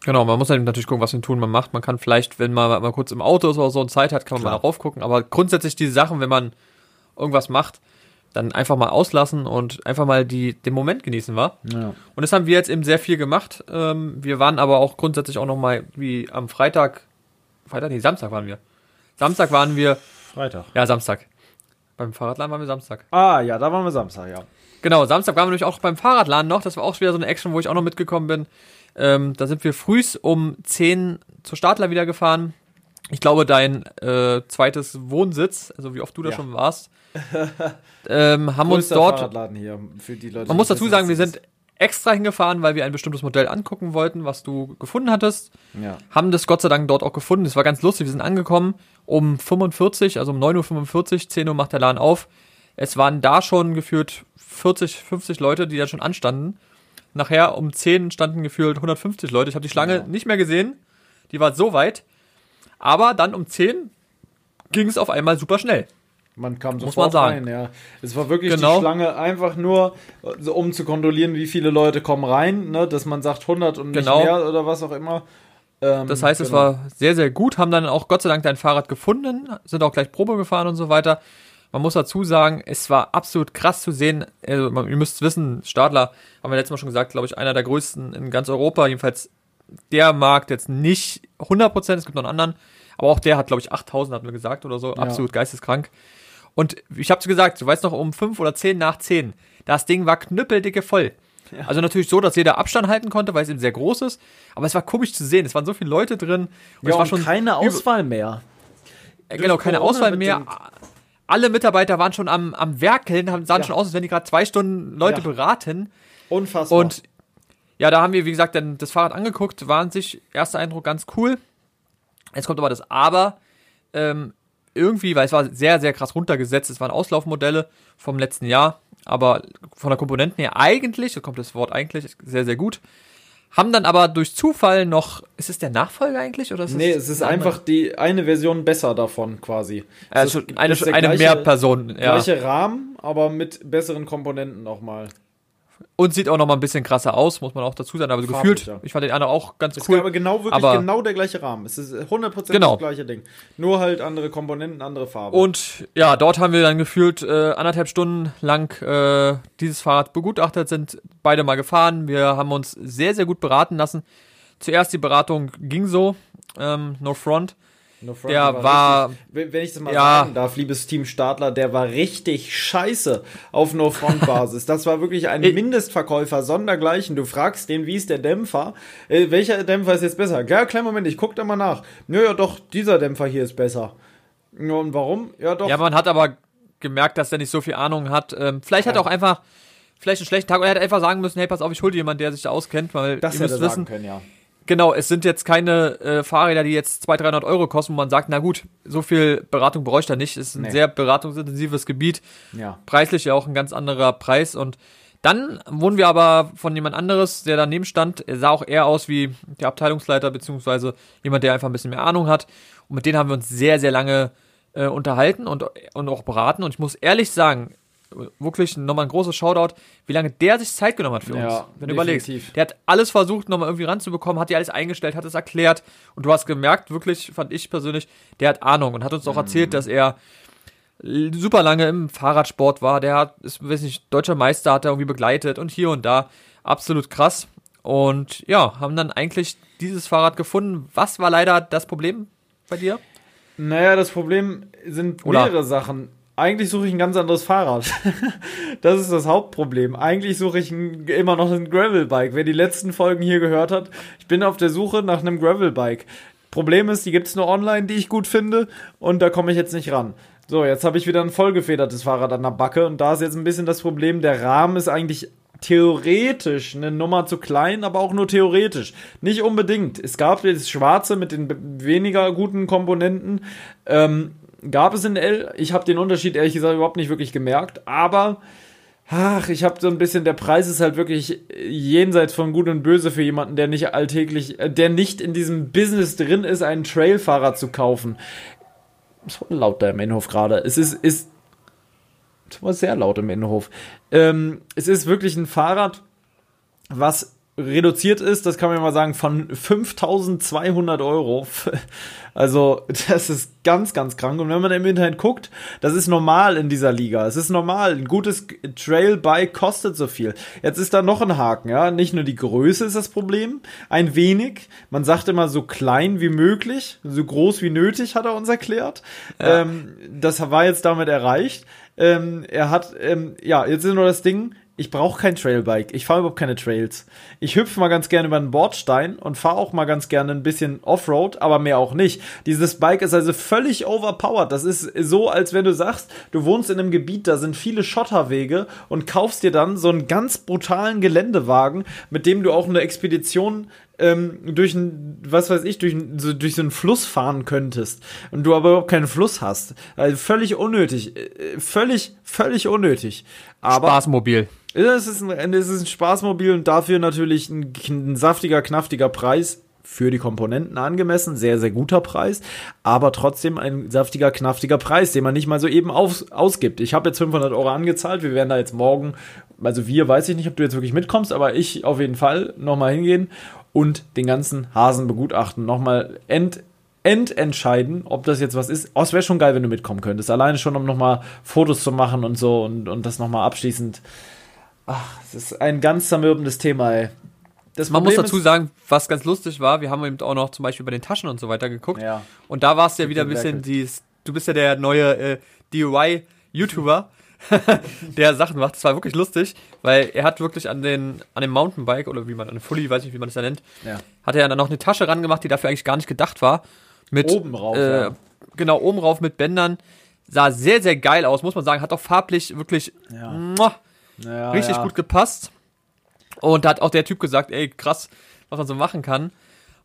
Speaker 2: Genau, man muss dann natürlich gucken, was für Tun man macht. Man kann vielleicht, wenn man mal kurz im Auto ist oder so und Zeit hat, kann man
Speaker 1: Klar.
Speaker 2: mal darauf gucken. Aber grundsätzlich diese Sachen, wenn man irgendwas macht, dann einfach mal auslassen und einfach mal die, den Moment genießen, war.
Speaker 1: Ja.
Speaker 2: Und das haben wir jetzt eben sehr viel gemacht. Ähm, wir waren aber auch grundsätzlich auch noch mal wie am Freitag, Freitag, nee, Samstag waren wir. Samstag waren wir,
Speaker 1: Freitag.
Speaker 2: ja, Samstag. Beim Fahrradladen waren wir Samstag.
Speaker 1: Ah, ja, da waren wir Samstag, ja.
Speaker 2: Genau, Samstag waren wir nämlich auch beim Fahrradladen noch. Das war auch wieder so eine Action, wo ich auch noch mitgekommen bin. Ähm, da sind wir frühs um 10 zur Startler wieder gefahren. Ich glaube, dein äh, zweites Wohnsitz, also wie oft du da
Speaker 1: Ja.
Speaker 2: schon warst, ähm, haben uns dort
Speaker 1: hier Leute.
Speaker 2: Man muss dazu sagen, wir sind extra hingefahren, weil wir ein bestimmtes Modell angucken wollten, was du gefunden hattest.
Speaker 1: Ja.
Speaker 2: Haben das Gott sei Dank dort auch gefunden. Das war ganz lustig. Wir sind angekommen um 45, also um 9.45 Uhr, 10 Uhr macht der Laden auf. Es waren da schon gefühlt 40, 50 Leute, die da schon anstanden. Nachher um 10 standen gefühlt 150 Leute. Ich habe die Schlange
Speaker 1: Ja.
Speaker 2: nicht mehr gesehen. Die war so weit. Aber dann um 10 ging es auf einmal super schnell.
Speaker 1: Man kam
Speaker 2: Muss
Speaker 1: sofort
Speaker 2: man sagen.
Speaker 1: rein, ja. Es war wirklich
Speaker 2: Genau.
Speaker 1: die Schlange einfach nur, um zu kontrollieren, wie viele Leute kommen rein, ne? dass man sagt 100 und
Speaker 2: Genau.
Speaker 1: nicht mehr oder was auch immer. Ähm,
Speaker 2: Das heißt, es
Speaker 1: genau.
Speaker 2: war sehr, sehr gut, haben dann auch Gott sei Dank dein Fahrrad gefunden, sind auch gleich Probe gefahren und so weiter. Man muss dazu sagen, es war absolut krass zu sehen. Also, man, ihr müsst wissen, Stadler, haben wir letztes Mal schon gesagt, glaube ich, einer der größten in ganz Europa. Jedenfalls der Markt jetzt nicht 100%, es gibt noch einen anderen, aber auch der hat, glaube ich, 8000, hatten wir gesagt oder so. Absolut geisteskrank. Und ich habe gesagt, du weißt noch, um 5 oder 10 nach 10, das Ding war knüppeldicke voll. Also natürlich so, dass jeder Abstand halten konnte, weil es eben sehr groß ist. Aber es war komisch zu sehen. Es waren so viele Leute drin. Und
Speaker 1: ja,
Speaker 2: es war schon
Speaker 1: keine Auswahl mehr.
Speaker 2: äh, genau, keine
Speaker 1: Corona
Speaker 2: Auswahl mehr. Alle Mitarbeiter waren schon am, am Werkeln, haben, sahen
Speaker 1: Ja.
Speaker 2: schon aus, als wenn die gerade zwei Stunden Leute
Speaker 1: Ja.
Speaker 2: beraten.
Speaker 1: Unfassbar.
Speaker 2: Und ja, da haben wir, wie gesagt, dann das Fahrrad angeguckt, war an sich erster Eindruck ganz cool. Jetzt kommt aber das Aber. Ähm, irgendwie, weil es war sehr, sehr krass runtergesetzt. Es waren Auslaufmodelle vom letzten Jahr, aber von der Komponenten her eigentlich, so kommt das Wort eigentlich, sehr, sehr gut. Haben dann aber durch Zufall noch, ist es der Nachfolger eigentlich? Oder ist
Speaker 1: nee, es ist
Speaker 2: eine andere?
Speaker 1: einfach die eine Version besser davon quasi. Es ist-
Speaker 2: eine,
Speaker 1: ist
Speaker 2: eine
Speaker 1: gleiche-
Speaker 2: mehr Person, ja.
Speaker 1: Gleiche Rahmen, aber mit besseren Komponenten nochmal.
Speaker 2: Und sieht auch noch mal ein bisschen krasser aus, muss man auch dazu sagen. Aber so
Speaker 1: Farblich,
Speaker 2: gefühlt,
Speaker 1: ja.
Speaker 2: ich fand den anderen auch ganz
Speaker 1: Es
Speaker 2: cool.
Speaker 1: ist aber genau wirklich
Speaker 2: aber-
Speaker 1: genau der gleiche Rahmen. Es ist 100%
Speaker 2: Genau.
Speaker 1: das gleiche Ding. Nur halt andere Komponenten, andere Farben.
Speaker 2: Und ja, dort haben wir dann gefühlt äh, anderthalb Stunden lang äh, dieses Fahrrad begutachtet, sind beide mal gefahren. Wir haben uns sehr, sehr gut beraten lassen. Zuerst die Beratung ging so, ähm, no front.
Speaker 1: No Front,
Speaker 2: der war-
Speaker 1: richtig, wenn wenn ich das mal
Speaker 2: Ja.
Speaker 1: sagen darf, liebes Team Stadler, der war richtig scheiße auf No-Front-Basis. das war wirklich ein Mindestverkäufer sondergleichen. Du fragst den, wie ist der Dämpfer? Äh, welcher Dämpfer ist jetzt besser? Ja, kleinen Moment, ich guck da mal nach. Nö, ja doch, dieser Dämpfer hier ist besser. Ja, und warum? Ja, doch.
Speaker 2: Ja, man hat aber gemerkt, dass er nicht so viel Ahnung hat. Ähm, vielleicht hat er
Speaker 1: Ja.
Speaker 2: auch einfach, vielleicht einen schlechten Tag, oder er hätte einfach sagen müssen, hey, pass auf, ich hol dir jemanden, der sich da auskennt, weil
Speaker 1: das
Speaker 2: ihr
Speaker 1: hätte
Speaker 2: müsst
Speaker 1: er
Speaker 2: wissen,
Speaker 1: können, ja.
Speaker 2: Genau, es sind jetzt keine äh, Fahrräder, die jetzt 200, 300 Euro kosten, wo man sagt, na gut, so viel Beratung bräuchte er nicht. Es ist ein
Speaker 1: Nee.
Speaker 2: sehr beratungsintensives Gebiet,
Speaker 1: Ja.
Speaker 2: preislich ja auch ein ganz anderer Preis. Und dann wurden wir aber von jemand anderes, der daneben stand, er sah auch eher aus wie der Abteilungsleiter, beziehungsweise jemand, der einfach ein bisschen mehr Ahnung hat. Und mit denen haben wir uns sehr, sehr lange äh, unterhalten und, und auch beraten. Und ich muss ehrlich sagen, wirklich nochmal ein großes Shoutout, wie lange der sich Zeit genommen hat für uns.
Speaker 1: Ja,
Speaker 2: Wenn du überlegst.
Speaker 1: definitiv.
Speaker 2: Der hat alles versucht, nochmal irgendwie ranzubekommen, hat dir alles eingestellt, hat es erklärt. Und du hast gemerkt, wirklich, fand ich persönlich, der hat Ahnung und hat uns auch erzählt, dass er super lange im Fahrradsport war. Der hat, ist, weiß nicht, deutscher Meister hat er irgendwie begleitet und hier und da. Absolut krass. Und ja, haben dann eigentlich dieses Fahrrad gefunden. Was war leider das Problem bei dir?
Speaker 1: Naja, das Problem sind
Speaker 2: Oder-
Speaker 1: mehrere Sachen. Eigentlich suche ich ein ganz anderes Fahrrad. das ist das Hauptproblem. Eigentlich suche ich ein, immer noch ein Gravelbike. Wer die letzten Folgen hier gehört hat, ich bin auf der Suche nach einem Gravelbike. Problem ist, die gibt es nur online, die ich gut finde, und da komme ich jetzt nicht ran. So, jetzt habe ich wieder ein vollgefedertes Fahrrad an der Backe, und da ist jetzt ein bisschen das Problem, der Rahmen ist eigentlich theoretisch eine Nummer zu klein, aber auch nur theoretisch. Nicht unbedingt. Es gab das Schwarze mit den weniger guten Komponenten. Ähm, gab es in L. Ich habe den Unterschied ehrlich gesagt überhaupt nicht wirklich gemerkt, aber ach, ich habe so ein bisschen, der Preis ist halt wirklich jenseits von Gut und Böse für jemanden, der nicht alltäglich, äh, der nicht in diesem Business drin ist, einen Trailfahrer zu kaufen. Es war laut da im Innenhof gerade. Es ist, ist es war sehr laut im Innenhof. Ähm, es ist wirklich ein Fahrrad, was reduziert ist, das kann man mal sagen, von 5200 Euro. Also, das ist ganz, ganz krank. Und wenn man im Internet guckt, das ist normal in dieser Liga. Es ist normal. Ein gutes Trailbike kostet so viel. Jetzt ist da noch ein Haken, ja. Nicht nur die Größe ist das Problem, ein wenig. Man sagt immer so klein wie möglich, so groß wie nötig, hat er uns erklärt.
Speaker 2: Ja.
Speaker 1: Ähm, das war jetzt damit erreicht. Ähm, er hat, ähm, ja, jetzt ist nur das Ding, ich brauche kein Trailbike. Ich fahre überhaupt keine Trails. Ich hüpfe mal ganz gerne über einen Bordstein und fahre auch mal ganz gerne ein bisschen Offroad, aber mehr auch nicht. Dieses Bike ist also völlig overpowered. Das ist so, als wenn du sagst, du wohnst in einem Gebiet, da sind viele Schotterwege und kaufst dir dann so einen ganz brutalen Geländewagen, mit dem du auch eine Expedition ähm, durch ein, was weiß ich, durch, so, durch so einen Fluss fahren könntest und du aber überhaupt keinen Fluss hast. Also völlig unnötig. Äh, Völlig, völlig unnötig. Aber
Speaker 2: Spaßmobil.
Speaker 1: es ist, ein, es ist ein Spaßmobil und dafür natürlich ein, ein saftiger, knaftiger Preis. Für die Komponenten angemessen, sehr, sehr guter Preis, aber trotzdem ein saftiger, knaftiger Preis, den man nicht mal so eben auf, ausgibt. Ich habe jetzt 500 Euro angezahlt, wir werden da jetzt morgen, also wir, weiß ich nicht, ob du jetzt wirklich mitkommst, aber ich auf jeden Fall nochmal hingehen und den ganzen Hasen begutachten, nochmal ent, ententscheiden, ob das jetzt was ist. Oh, es wäre schon geil, wenn du mitkommen könntest. Alleine schon, um nochmal Fotos zu machen und so und, und das nochmal abschließend. Ach, es ist ein ganz zermürbendes Thema, ey. Das
Speaker 2: Man muss dazu sagen, was ganz lustig war, wir haben eben auch noch zum Beispiel bei den Taschen und so weiter geguckt.
Speaker 1: Ja.
Speaker 2: Und da war es ja wieder ein bisschen dieses, du bist ja der neue äh, DIY-YouTuber, der Sachen macht. Das war wirklich lustig, weil er hat wirklich an den, an dem Mountainbike oder wie man, an dem Fully, weiß nicht, wie man das da nennt,
Speaker 1: Ja.
Speaker 2: hat er dann noch eine Tasche ran gemacht, die dafür eigentlich gar nicht gedacht war. Mit,
Speaker 1: Oben rauf,
Speaker 2: äh,
Speaker 1: ja.
Speaker 2: Genau, oben rauf mit Bändern. Sah sehr, sehr geil aus, muss man sagen. Hat auch farblich wirklich
Speaker 1: Ja.
Speaker 2: muah,
Speaker 1: Ja,
Speaker 2: richtig gut gepasst. Und da hat auch der Typ gesagt, ey, krass, was man so machen kann.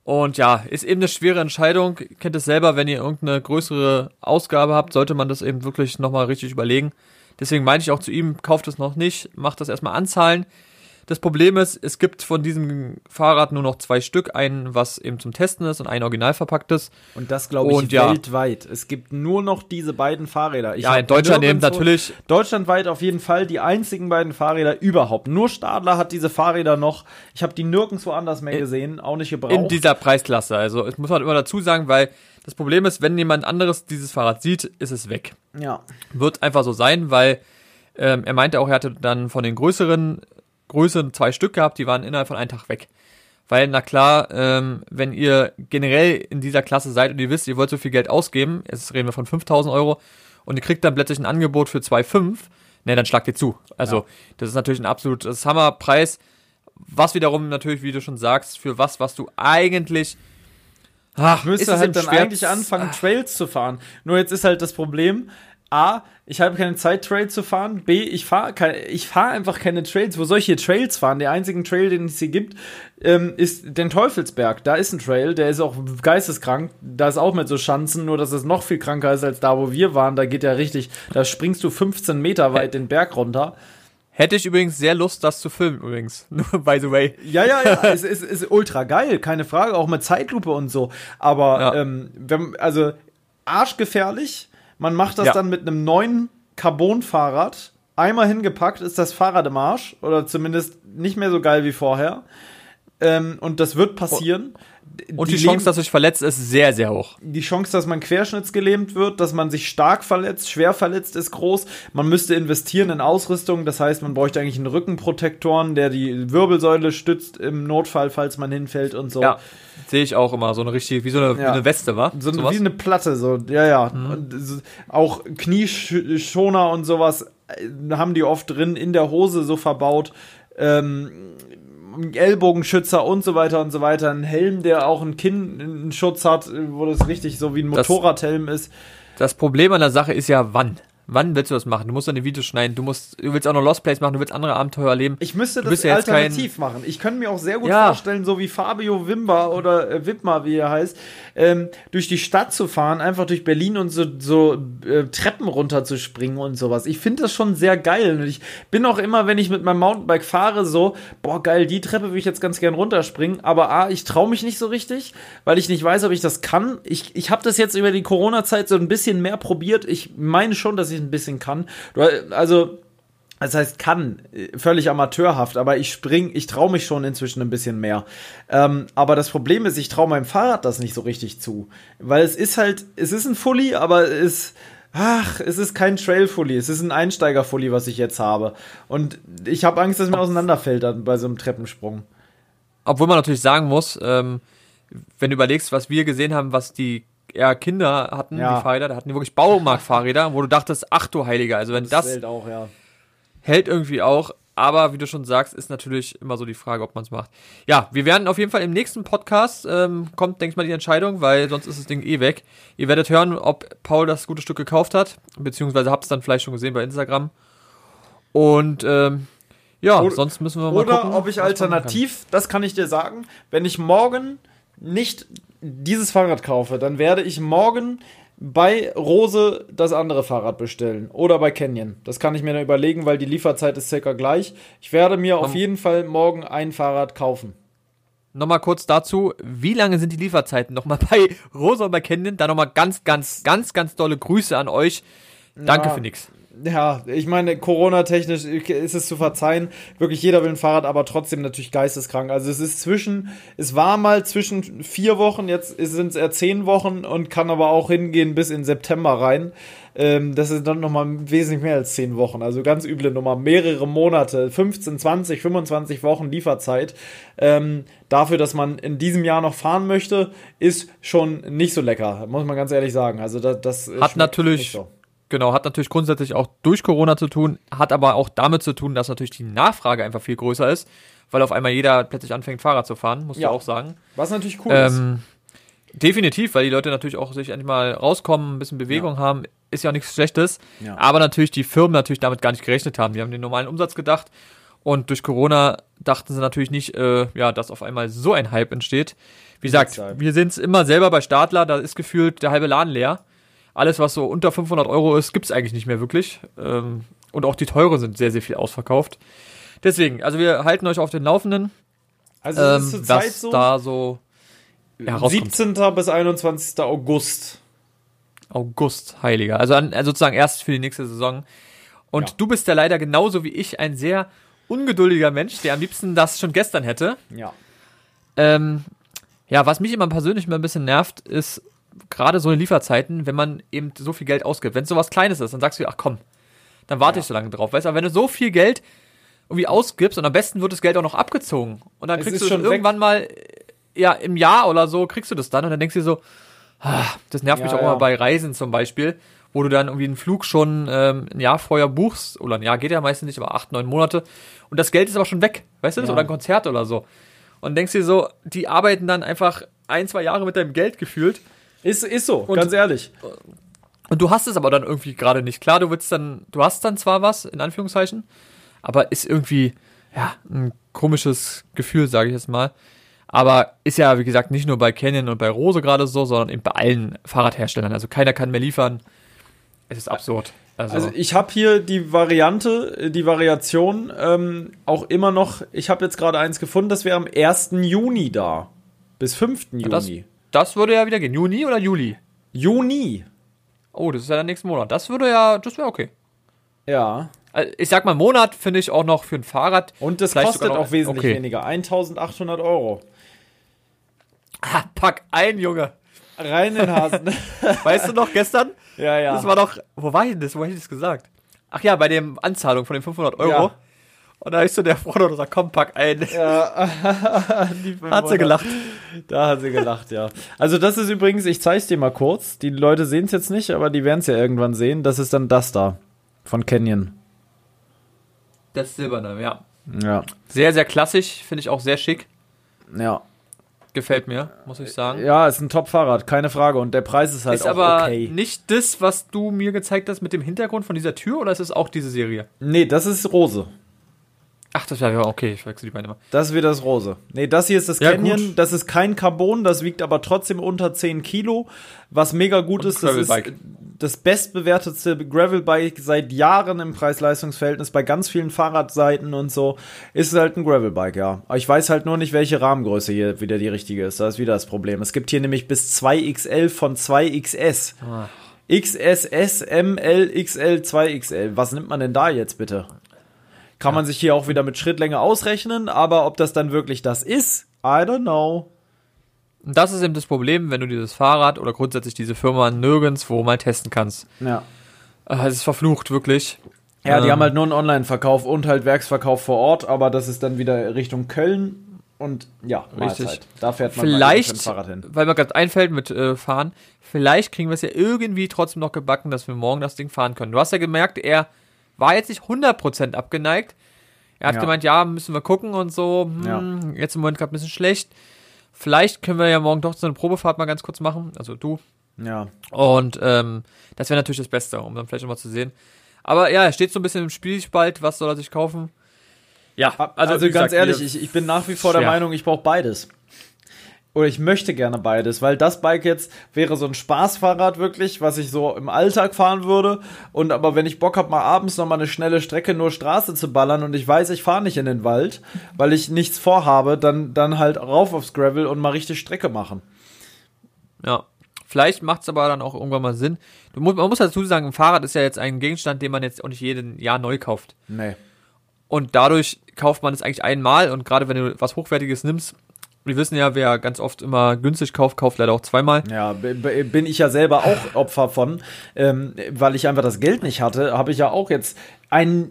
Speaker 2: Und ja, ist eben eine schwere Entscheidung. Ihr Kennt es selber, wenn ihr irgendeine größere Ausgabe habt, sollte man das eben wirklich nochmal richtig überlegen. Deswegen meine ich auch zu ihm, kauft es noch nicht, macht das erstmal anzahlen. Das Problem ist, es gibt von diesem Fahrrad nur noch zwei Stück, ein, was eben zum Testen ist und ein original verpacktes.
Speaker 1: Und das glaube ich
Speaker 2: Und ja.
Speaker 1: weltweit. Es gibt nur noch diese beiden Fahrräder. Ich
Speaker 2: Ja, in Deutschland eben natürlich.
Speaker 1: Deutschlandweit auf jeden Fall die einzigen beiden Fahrräder überhaupt. Nur Stadler hat diese Fahrräder noch. Ich habe die nirgendwo anders mehr
Speaker 2: In-
Speaker 1: gesehen, auch nicht gebraucht.
Speaker 2: In dieser Preisklasse. Also, das muss man immer dazu sagen, weil das Problem ist, wenn jemand anderes dieses Fahrrad sieht, ist es weg.
Speaker 1: ja.
Speaker 2: Wird einfach so sein, weil ähm, er meinte auch, er hatte dann von den größeren Größen zwei Stück gehabt, die waren innerhalb von einem Tag weg. Weil, na klar, ähm, wenn ihr generell in dieser Klasse seid und ihr wisst, ihr wollt so viel Geld ausgeben, jetzt reden wir von 5000 Euro, und ihr kriegt dann plötzlich ein Angebot für 2,5, ne, dann schlagt ihr zu. Also,
Speaker 1: Ja.
Speaker 2: das ist natürlich ein absolutes Hammerpreis, was wiederum natürlich, wie du schon sagst, für was, was du eigentlich, ach,
Speaker 1: Ich müsste halt dann
Speaker 2: schwer-
Speaker 1: eigentlich anfangen, Trails zu fahren. Nur jetzt ist halt das Problem, A, ich habe keine Zeit, Trails zu fahren. B, ich fahre ich fahr einfach keine Trails. Wo soll ich hier Trails fahren? Der einzige Trail, den es hier gibt, ähm, ist den Teufelsberg. Da ist ein Trail, der ist auch geisteskrank. Da ist auch mit so Schanzen, nur dass es noch viel kranker ist als da, wo wir waren. Da geht ja richtig, da springst du 15 Meter weit den Berg runter.
Speaker 2: Hätte ich übrigens sehr Lust, das zu filmen, übrigens. By the way.
Speaker 1: Ja, ja, ja, es ist, ist ultra geil, keine Frage, auch mit Zeitlupe und so. Aber
Speaker 2: Ja.
Speaker 1: ähm, wenn, also arschgefährlich. Man macht das
Speaker 2: Ja.
Speaker 1: dann mit einem neuen Carbon-Fahrrad. Einmal hingepackt ist das Fahrrad im Arsch oder zumindest nicht mehr so geil wie vorher. Ähm, und das wird passieren.
Speaker 2: Und die, Chance,
Speaker 1: Leben-
Speaker 2: dass du dich verletzt, ist sehr, sehr hoch.
Speaker 1: die Chance, dass man querschnittsgelähmt wird, dass man sich stark verletzt, schwer verletzt, ist groß. Man müsste investieren in Ausrüstung. Das heißt, man bräuchte eigentlich einen Rückenprotektoren, der die Wirbelsäule stützt im Notfall, falls man hinfällt und so.
Speaker 2: Ja, sehe ich auch immer. So eine richtige, wie so eine,
Speaker 1: Ja.
Speaker 2: eine Weste, wa?
Speaker 1: So
Speaker 2: Sowas?
Speaker 1: wie eine Platte, so, ja, ja.
Speaker 2: Mhm.
Speaker 1: Auch Knieschoner und sowas äh, haben die oft drin in der Hose so verbaut. Ähm, Ellbogenschützer und so weiter und so weiter. Ein Helm, der auch einen Kinnschutz hat, wo das richtig so wie ein
Speaker 2: Das-
Speaker 1: Motorradhelm ist.
Speaker 2: Das Problem an der Sache ist ja, wann? Wann willst du das machen? Du musst deine Videos schneiden, du musst, du willst auch noch Lost Plays machen, du willst andere Abenteuer erleben.
Speaker 1: Ich müsste das
Speaker 2: ja
Speaker 1: alternativ machen. Ich könnte mir auch sehr gut
Speaker 2: Ja.
Speaker 1: vorstellen, so wie Fabio Wimba oder äh, Wittmer, wie er heißt, ähm, durch die Stadt zu fahren, einfach durch Berlin und so, so äh, Treppen runter zu springen und sowas. Ich finde das schon sehr geil. Und ich bin auch immer, wenn ich mit meinem Mountainbike fahre, so, boah, geil, die Treppe würde ich jetzt ganz gern runterspringen. Aber A, ich traue mich nicht so richtig, weil ich nicht weiß, ob ich das kann. Ich, ich habe das jetzt über die Corona-Zeit so ein bisschen mehr probiert. Ich meine schon, dass ich ein bisschen kann. Also, das heißt, kann, völlig amateurhaft, aber ich spring, ich traue mich schon inzwischen ein bisschen mehr. Ähm, aber das Problem ist, ich traue meinem Fahrrad das nicht so richtig zu. Weil es ist halt, es ist ein Fully, aber es, ach, es ist kein Trail-Fully, es ist ein Einsteiger-Fully, was ich jetzt habe. Und ich habe Angst, dass mir auseinanderfällt dann bei so einem Treppensprung.
Speaker 2: Obwohl man natürlich sagen muss, ähm, wenn du überlegst, was wir gesehen haben, was die eher Kinder hatten,
Speaker 1: Ja.
Speaker 2: die Fahrräder, da hatten die wirklich Baumarktfahrräder, wo du dachtest, ach du Heiliger, also wenn das,
Speaker 1: hält auch, ja.
Speaker 2: hält irgendwie auch, aber wie du schon sagst, ist natürlich immer so die Frage, ob man es macht. Ja, wir werden auf jeden Fall im nächsten Podcast, ähm, kommt, denke ich mal, die Entscheidung, weil sonst ist das Ding eh weg. Ihr werdet hören, ob Paul das gute Stück gekauft hat, beziehungsweise habt es dann vielleicht schon gesehen bei Instagram. Und ähm, Ja,
Speaker 1: Oder-
Speaker 2: sonst müssen wir mal
Speaker 1: Oder
Speaker 2: gucken.
Speaker 1: ob ich alternativ, das kann ich dir sagen, wenn ich morgen nicht dieses Fahrrad kaufe, dann werde ich morgen bei Rose das andere Fahrrad bestellen. Oder bei Canyon. Das kann ich mir dann überlegen, weil die Lieferzeit ist circa gleich. Ich werde mir auf jeden Fall morgen ein Fahrrad kaufen.
Speaker 2: Nochmal kurz dazu, wie lange sind die Lieferzeiten? Nochmal bei Rosa und bei Canyon, da nochmal ganz, ganz, ganz, ganz dolle Grüße an euch. Danke
Speaker 1: Ja.
Speaker 2: für nix.
Speaker 1: Ja, ich meine, Corona-technisch ist es zu verzeihen. Wirklich jeder will ein Fahrrad, aber trotzdem natürlich geisteskrank. Also es ist zwischen, es war mal zwischen vier Wochen, jetzt sind es eher zehn Wochen und kann aber auch hingehen bis in September rein. Ähm, das ist dann nochmal wesentlich mehr als zehn Wochen. Also ganz üble Nummer. Mehrere Monate, 15, 20, 25 Wochen Lieferzeit. Ähm, dafür, dass man in diesem Jahr noch fahren möchte, ist schon nicht so lecker, muss man ganz ehrlich sagen. Also das, das
Speaker 2: Hat natürlich-
Speaker 1: so.
Speaker 2: Genau, hat natürlich grundsätzlich auch durch Corona zu tun, hat aber auch damit zu tun, dass natürlich die Nachfrage einfach viel größer ist, weil auf einmal jeder plötzlich anfängt, Fahrrad zu fahren, muss
Speaker 1: Ja.
Speaker 2: ich auch sagen.
Speaker 1: Was natürlich cool ist.
Speaker 2: Ähm, definitiv, weil die Leute natürlich auch sich endlich mal rauskommen, ein bisschen Bewegung haben, ist ja auch nichts Schlechtes.
Speaker 1: Ja.
Speaker 2: Aber natürlich die Firmen natürlich damit gar nicht gerechnet haben. Die haben den normalen Umsatz gedacht und durch Corona dachten sie natürlich nicht, äh, ja, dass auf einmal so ein Hype entsteht. Wie gesagt, wir sind es immer selber bei Stadler, da ist gefühlt der halbe Laden leer. Alles, was so unter 500 Euro ist, gibt's eigentlich nicht mehr wirklich. Ähm, und auch die teure sind sehr, sehr viel ausverkauft. Deswegen, also wir halten euch auf den Laufenden,
Speaker 1: Also es
Speaker 2: ähm,
Speaker 1: ist zurzeit
Speaker 2: was
Speaker 1: so.
Speaker 2: da so ja, rauskommt.
Speaker 1: 17. bis 21. August.
Speaker 2: August, Heiliger. Also, an, also sozusagen erst für die nächste Saison. Und
Speaker 1: Ja.
Speaker 2: du bist ja leider genauso wie ich ein sehr ungeduldiger Mensch, der am liebsten das schon gestern hätte.
Speaker 1: Ja.
Speaker 2: Ähm, ja, was mich immer persönlich immer ein bisschen nervt, ist gerade so in Lieferzeiten, wenn man eben so viel Geld ausgibt. Wenn es so was Kleines ist, dann sagst du, ach komm, dann warte
Speaker 1: Ja.
Speaker 2: ich so lange drauf. Weißt du, aber wenn du so viel Geld irgendwie ausgibst und am besten wird das Geld auch noch abgezogen und dann
Speaker 1: Es
Speaker 2: kriegst du
Speaker 1: schon weg.
Speaker 2: irgendwann mal, äh, ja, im Jahr oder so kriegst du das dann und dann denkst du dir so, ah, das nervt mich
Speaker 1: Ja,
Speaker 2: auch
Speaker 1: ja.
Speaker 2: immer bei Reisen zum Beispiel, wo du dann irgendwie einen Flug schon ähm, ein Jahr vorher buchst, oder ein Jahr geht ja meistens nicht, aber acht, neun Monate und das Geld ist aber schon weg, weißt du das, oder ein Konzert oder so. Und denkst dir so, die arbeiten dann einfach ein, zwei Jahre mit deinem Geld gefühlt
Speaker 1: Ist, ist so,
Speaker 2: Und-
Speaker 1: ganz ehrlich.
Speaker 2: und du hast es aber dann irgendwie gerade nicht. Klar, du willst dann, du hast dann zwar was, in Anführungszeichen, aber ist irgendwie, ja, ein komisches Gefühl, sage ich jetzt mal. Aber ist ja, wie gesagt, nicht nur bei Canyon und bei Rose gerade so, sondern eben bei allen Fahrradherstellern. Also keiner kann mehr liefern. Es ist absurd. Also,
Speaker 1: Also ich habe hier die Variante, äh, die Variation ähm, auch immer noch. Ich habe jetzt gerade eins gefunden, das wäre am 1. Juni da. Bis 5.
Speaker 2: das,
Speaker 1: Juni.
Speaker 2: das würde ja wieder gehen. Juni oder Juli?
Speaker 1: Juni.
Speaker 2: Oh, das ist ja der nächste Monat. Das würde ja, das wäre okay.
Speaker 1: Ja.
Speaker 2: Also ich sag mal, Monat finde ich auch noch für ein Fahrrad.
Speaker 1: Und das kostet auch wesentlich
Speaker 2: okay.
Speaker 1: weniger. 1800 Euro.
Speaker 2: Ah, pack ein, Junge.
Speaker 1: Rein in den Hasen.
Speaker 2: Weißt du noch gestern?
Speaker 1: ja, ja.
Speaker 2: Das war doch, wo war ich denn das? Wo hab ich das gesagt? Ach ja, bei dem Anzahlung von den 500 Euro.
Speaker 1: Ja.
Speaker 2: Und da ist so der Frau und sagt, komm, pack ein.
Speaker 1: ja.
Speaker 2: Hat sie gelacht.
Speaker 1: Da hat sie gelacht, ja. Also das ist übrigens, ich zeig's dir mal kurz. Die Leute sehen es jetzt nicht, aber die werden es ja irgendwann sehen. Das ist dann das da. Von Canyon.
Speaker 2: Das Silberne, ja.
Speaker 1: Ja.
Speaker 2: Sehr, sehr klassisch, finde ich auch sehr schick.
Speaker 1: Ja.
Speaker 2: Gefällt mir, muss ich sagen.
Speaker 1: Ja, ist ein Top-Fahrrad, keine Frage. Und der Preis ist halt
Speaker 2: ist
Speaker 1: auch
Speaker 2: aber
Speaker 1: okay.
Speaker 2: nicht das, was du mir gezeigt hast mit dem Hintergrund von dieser Tür, oder ist es auch diese Serie?
Speaker 1: Nee, das ist Rose.
Speaker 2: Ach, das wäre ja okay, ich wechsle die beiden immer.
Speaker 1: Das ist wieder das Rose. Nee, das hier ist das
Speaker 2: Ja,
Speaker 1: Canyon.
Speaker 2: gut.
Speaker 1: Das ist kein Carbon, das wiegt aber trotzdem unter 10 Kilo. Was mega gut
Speaker 2: Und
Speaker 1: ist, das ist das bestbewertetste Gravelbike seit Jahren im Preis-Leistungs-Verhältnis bei ganz vielen Fahrradseiten und so. Ist halt ein Gravelbike, ja. Aber ich weiß halt nur nicht, welche Rahmengröße hier wieder die richtige ist. Das ist wieder das Problem. Es gibt hier nämlich bis 2XL von 2XS.
Speaker 2: Ah.
Speaker 1: XSS, ML, XL, 2XL. Was nimmt man denn da jetzt bitte? Kann man sich hier auch wieder mit Schrittlänge ausrechnen, aber ob das dann wirklich das ist, I don't know.
Speaker 2: Das ist eben das Problem, wenn du dieses Fahrrad oder grundsätzlich diese Firma nirgendwo mal testen kannst.
Speaker 1: Ja.
Speaker 2: Äh, Es ist verflucht, wirklich.
Speaker 1: Ja, die
Speaker 2: Ähm,
Speaker 1: haben halt nur einen Online-Verkauf und halt Werksverkauf vor Ort, aber das ist dann wieder Richtung Köln und ja,
Speaker 2: Richtig.
Speaker 1: Mahlzeit. Da fährt man mal mit
Speaker 2: Vielleicht,
Speaker 1: dem Fahrrad hin.
Speaker 2: weil mir gerade einfällt mit äh, Fahren, vielleicht kriegen wir es ja irgendwie trotzdem noch gebacken, dass wir morgen das Ding fahren können. Du hast ja gemerkt, er war jetzt nicht 100% abgeneigt. Er hat
Speaker 1: Ja.
Speaker 2: gemeint, ja, müssen wir gucken und so. Hm, Jetzt im Moment gerade ein bisschen schlecht. Vielleicht können wir ja morgen doch so eine Probefahrt mal ganz kurz machen. Also du.
Speaker 1: Ja.
Speaker 2: Und ähm, das wäre natürlich das Beste, um dann vielleicht nochmal zu sehen. Aber ja, er steht so ein bisschen im Spielspalt. Was soll er sich kaufen? Ja,
Speaker 1: Also,
Speaker 2: also,
Speaker 1: ganz
Speaker 2: gesagt,
Speaker 1: ehrlich, ich, ich bin nach wie vor der
Speaker 2: Schwer.
Speaker 1: Meinung, ich brauche beides. Oder ich möchte gerne beides, weil das Bike jetzt wäre so ein Spaßfahrrad wirklich, was ich so im Alltag fahren würde. Und aber wenn ich Bock habe, mal abends noch mal eine schnelle Strecke nur Straße zu ballern und ich weiß, ich fahre nicht in den Wald, weil ich nichts vorhabe, dann, dann halt rauf aufs Gravel und mal richtig Strecke machen.
Speaker 2: Ja. Vielleicht macht es aber dann auch irgendwann mal Sinn. Du, mu- man muss dazu sagen, ein Fahrrad ist ja jetzt ein Gegenstand, den man jetzt auch nicht jeden Jahr neu kauft.
Speaker 1: Nee.
Speaker 2: Und dadurch kauft man es eigentlich einmal und gerade wenn du was Hochwertiges nimmst, wir wissen ja, wer ganz oft immer günstig kauft, kauft leider auch zweimal.
Speaker 1: Ja, bin ich ja selber auch Opfer von, ähm, weil ich einfach das Geld nicht hatte, habe ich ja auch jetzt ein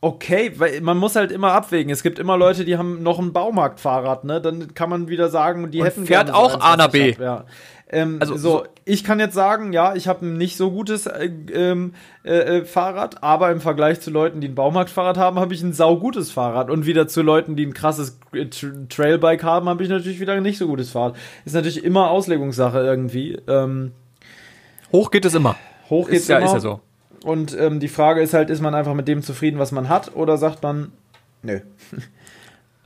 Speaker 1: okay, weil man muss halt immer abwägen. Es gibt immer Leute, die haben noch ein Baumarktfahrrad, ne? Dann kann man wieder sagen, die
Speaker 2: Und
Speaker 1: hätten
Speaker 2: fährt auch A nach B.
Speaker 1: ja. Ähm,
Speaker 2: Also
Speaker 1: so,
Speaker 2: so-
Speaker 1: ich kann jetzt sagen, ja, ich habe ein nicht so gutes äh, ähm, äh, äh, Fahrrad, aber im Vergleich zu Leuten, die ein Baumarktfahrrad haben, habe ich ein saugutes Fahrrad. Und wieder zu Leuten, die ein krasses äh, Tra- Trailbike haben, habe ich natürlich wieder ein nicht so gutes Fahrrad. Ist natürlich immer Auslegungssache irgendwie. Ähm,
Speaker 2: Hoch geht es immer.
Speaker 1: hoch geht's
Speaker 2: Ist ja,
Speaker 1: immer.
Speaker 2: ist ja so.
Speaker 1: Und ähm, die Frage ist halt, ist man einfach mit dem zufrieden, was man hat, oder sagt man, nö.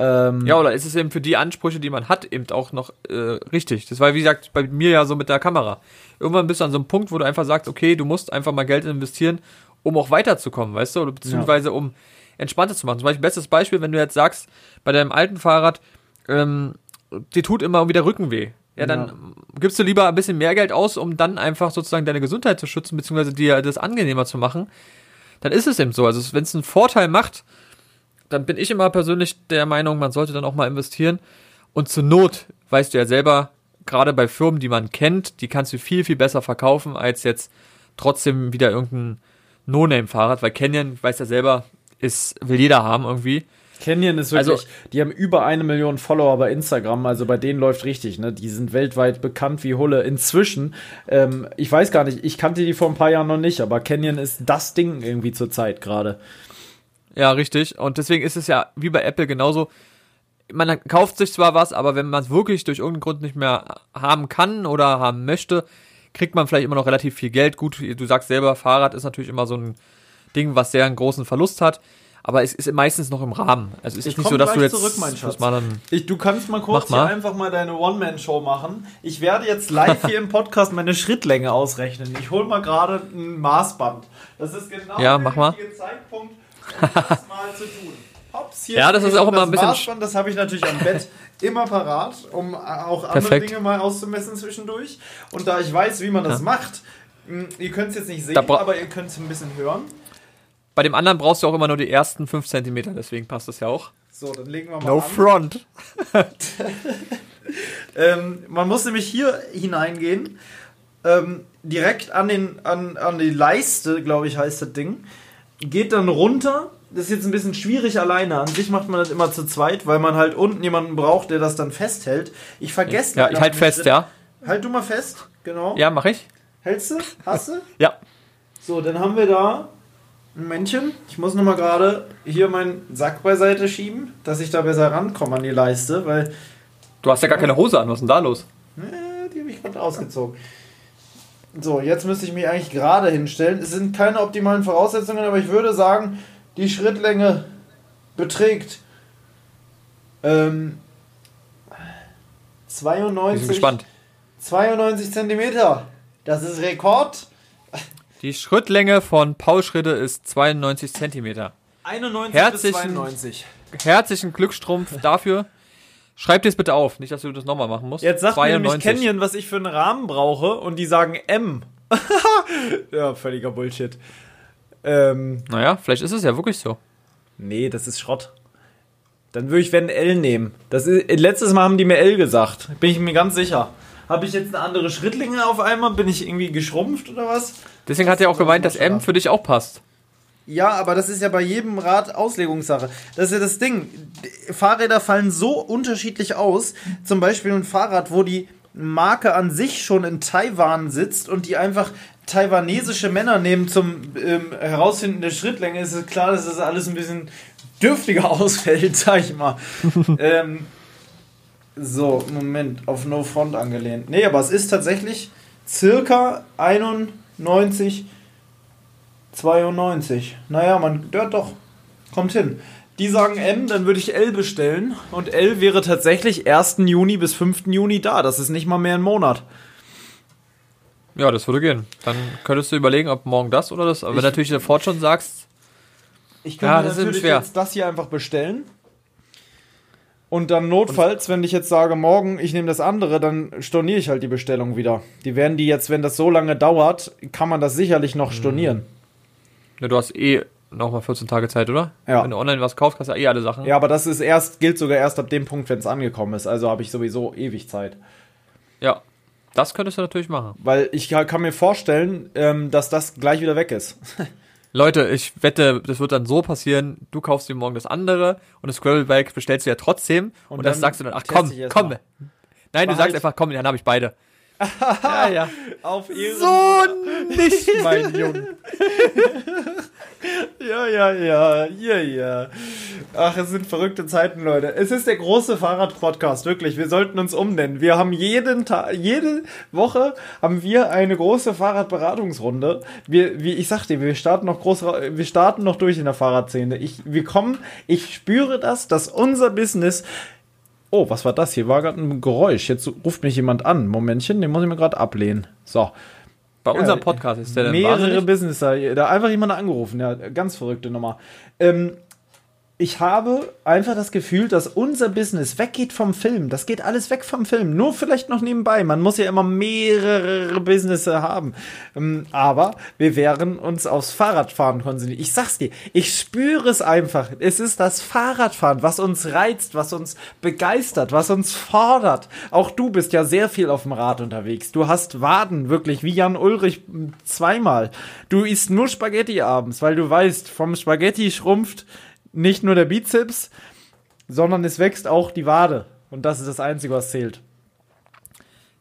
Speaker 1: ähm,
Speaker 2: Ja, oder ist es eben für die Ansprüche, die man hat, eben auch noch äh, richtig? Das war, wie gesagt, bei mir ja so mit der Kamera. Irgendwann bist du an so einem Punkt, wo du einfach sagst, okay, du musst einfach mal Geld investieren, um auch weiterzukommen, weißt du? Oder beziehungsweise um entspannter zu machen. Zum Beispiel, bestes Beispiel, wenn du jetzt sagst, bei deinem alten Fahrrad, ähm, dir tut immer wieder Rücken weh. Ja, dann
Speaker 1: Ja.
Speaker 2: gibst du lieber ein bisschen mehr Geld aus, um dann einfach sozusagen deine Gesundheit zu schützen, beziehungsweise dir das angenehmer zu machen. Dann ist es eben so. Also wenn es einen Vorteil macht, dann bin ich immer persönlich der Meinung, man sollte dann auch mal investieren. Und zur Not, weißt du ja selber, gerade bei Firmen, die man kennt, die kannst du viel, viel besser verkaufen, als jetzt trotzdem wieder irgendein No-Name-Fahrrad, weil Canyon, weiß ja selber, ist, will jeder haben irgendwie.
Speaker 1: Canyon ist wirklich,
Speaker 2: Also-
Speaker 1: die haben über eine Million Follower bei Instagram, also bei denen läuft richtig, ne? Die sind weltweit bekannt wie Hulle. Inzwischen, ähm, ich weiß gar nicht, ich kannte die vor ein paar Jahren noch nicht, aber Canyon ist das Ding irgendwie zur Zeit gerade.
Speaker 2: Ja, richtig. Und deswegen ist es ja wie bei Apple genauso. Man kauft sich zwar was, aber wenn man es wirklich durch irgendeinen Grund nicht mehr haben kann oder haben möchte, kriegt man vielleicht immer noch relativ viel Geld. Gut, du sagst selber, Fahrrad ist natürlich immer so ein Ding, was sehr einen großen Verlust hat. Aber es ist meistens noch im Rahmen. Also es ist
Speaker 1: Ich
Speaker 2: nicht so, dass du jetzt
Speaker 1: zurück, mein Schatz.
Speaker 2: mal
Speaker 1: Ich, du kannst mal kurz
Speaker 2: Mach mal.
Speaker 1: hier einfach mal deine One-Man-Show machen. Ich werde jetzt live hier im Podcast meine Schrittlänge ausrechnen. Ich hole mal gerade ein Maßband. Das ist genau
Speaker 2: Ja,
Speaker 1: der
Speaker 2: mach mal.
Speaker 1: richtige Zeitpunkt, um das mal zu tun. Hops, hier
Speaker 2: Ja, das ist auch immer ein bisschen
Speaker 1: Das Maßband, das habe ich natürlich am Bett immer parat, um auch andere
Speaker 2: Perfekt.
Speaker 1: Dinge mal auszumessen zwischendurch. Und da ich weiß, wie man das macht, mh, ihr könnt es jetzt nicht sehen, aber ihr könnt es ein bisschen hören.
Speaker 2: Bei dem anderen brauchst du auch immer nur die ersten 5 cm, deswegen passt das ja auch.
Speaker 1: So, dann legen wir mal
Speaker 2: No
Speaker 1: an.
Speaker 2: front.
Speaker 1: Ähm, man muss nämlich hier hineingehen, ähm, direkt an, den, an, an die Leiste, glaube ich, heißt das Ding. Geht dann runter. Das ist jetzt ein bisschen schwierig alleine. An sich macht man das immer zu zweit, weil man halt unten jemanden braucht, der das dann festhält. Ich vergesse
Speaker 2: Ja, ich halt fest,
Speaker 1: Schritte.
Speaker 2: ja.
Speaker 1: Halt du mal fest, genau.
Speaker 2: Ja, mach ich.
Speaker 1: Hältst du? Hast du?
Speaker 2: Ja.
Speaker 1: So, dann haben wir da ein Männchen. Ich muss nochmal gerade hier meinen Sack beiseite schieben, dass ich da besser rankomme an die Leiste, weil
Speaker 2: Du hast ja gar keine Hose an, was ist denn da los?
Speaker 1: Äh, die habe ich gerade ausgezogen. So, jetzt müsste ich mich eigentlich gerade hinstellen. Es sind keine optimalen Voraussetzungen, aber ich würde sagen, die Schrittlänge beträgt ähm,
Speaker 2: Wir
Speaker 1: 92,
Speaker 2: sind gespannt.
Speaker 1: 92 Zentimeter. Das ist Rekord.
Speaker 2: Die Schrittlänge von Paul Schritte ist 92 cm.
Speaker 1: 91
Speaker 2: Herzlichen-
Speaker 1: bis 92.
Speaker 2: Herzlichen Glückstrumpf dafür. Schreib dir es bitte auf, nicht, dass du das nochmal machen musst.
Speaker 1: Jetzt sagt mir nämlich Canyon, was ich für einen Rahmen brauche und die sagen M. ja, völliger Bullshit. Ähm,
Speaker 2: Naja, vielleicht ist es ja wirklich so.
Speaker 1: Nee, das ist Schrott. Dann würde ich wenn L nehmen. Das ist, letztes Mal haben die mir L gesagt. Bin ich mir ganz sicher. Habe ich jetzt eine andere Schrittlänge auf einmal? Bin ich irgendwie geschrumpft oder was?
Speaker 2: Deswegen hat er auch gemeint, dass M für dich auch passt.
Speaker 1: Ja, aber das ist ja bei jedem Rad Auslegungssache. Das ist ja das Ding. Fahrräder fallen so unterschiedlich aus. Zum Beispiel ein Fahrrad, wo die Marke an sich schon in Taiwan sitzt und die einfach taiwanesische Männer nehmen zum ähm, Herausfinden der Schrittlänge, ist es klar, dass das alles ein bisschen dürftiger ausfällt, sag ich mal. ähm, so, Moment, auf No Front angelehnt. Nee, aber es ist tatsächlich circa 91 92. Naja, man, ja doch, kommt hin. Die sagen M, dann würde ich L bestellen. Und L wäre tatsächlich 1. Juni bis 5. Juni da. Das ist nicht mal mehr ein Monat.
Speaker 2: Ja, das würde gehen. Dann könntest du überlegen, ob morgen das oder das. Aber wenn
Speaker 1: Ich-
Speaker 2: du natürlich sofort schon sagst,
Speaker 1: Ich könnte
Speaker 2: Ja, das
Speaker 1: natürlich jetzt das hier einfach bestellen. Und dann notfalls, wenn ich jetzt sage, morgen ich nehme das andere, dann storniere ich halt die Bestellung wieder. Die werden die jetzt, wenn das so lange dauert, kann man das sicherlich noch stornieren.
Speaker 2: Ne, du hast eh nochmal 14 Tage Zeit, oder?
Speaker 1: Ja.
Speaker 2: Wenn du online was kaufst, kannst du ja eh alle Sachen.
Speaker 1: Ja, aber das ist erst, gilt sogar erst ab dem Punkt, wenn es angekommen ist. Also habe ich sowieso ewig Zeit.
Speaker 2: ja. Das könntest du natürlich machen.
Speaker 1: Weil ich kann mir vorstellen, ähm, dass das gleich wieder weg ist.
Speaker 2: Leute, ich wette, das wird dann so passieren, du kaufst dir morgen das andere und das Gravelbike bestellst du ja trotzdem und,
Speaker 1: Und
Speaker 2: das
Speaker 1: dann
Speaker 2: sagst du dann, ach komm, komm.
Speaker 1: mal.
Speaker 2: Nein, du sagst einfach, komm, dann habe ich beide. Ja, ja.
Speaker 1: Auf Ehren.
Speaker 2: So nicht, mein Junge.
Speaker 1: Ja, ja, ja, ja, ja. Ach, es sind verrückte Zeiten, Leute. Es ist der große Fahrrad-Podcast, wirklich. Wir sollten uns umnennen. Wir haben jeden Tag, jede Woche haben wir eine große Fahrradberatungsrunde. Wir, wie ich sagte, wir starten noch groß, wir starten noch durch in der Fahrradszene. Ich, wir kommen, ich spüre das, dass unser Business Oh, was war das? Hier war gerade ein Geräusch. Jetzt ruft mich jemand an. Momentchen, den muss ich mir gerade ablehnen. So.
Speaker 2: Bei
Speaker 1: Ja,
Speaker 2: unserem Podcast ist der dann
Speaker 1: Mehrere. Businesser, da einfach jemand angerufen, ja, ganz verrückte Nummer. Ähm, ich habe einfach das Gefühl, dass unser Business weggeht vom Film. Das geht alles weg vom Film. Nur vielleicht noch nebenbei. Man muss ja immer mehrere Businesses haben. Ähm, aber wir werden uns aufs Fahrradfahren konzentrieren. Ich sag's dir, ich spüre es einfach. Es ist das Fahrradfahren, was uns reizt, was uns begeistert, was uns fordert. Auch du bist ja sehr viel auf dem Rad unterwegs. Du hast Waden, wirklich, wie Jan Ulrich zweimal. Du isst nur Spaghetti abends, weil du weißt, vom Spaghetti schrumpft nicht nur der Bizeps, sondern es wächst auch die Wade. Und das ist das Einzige, was zählt.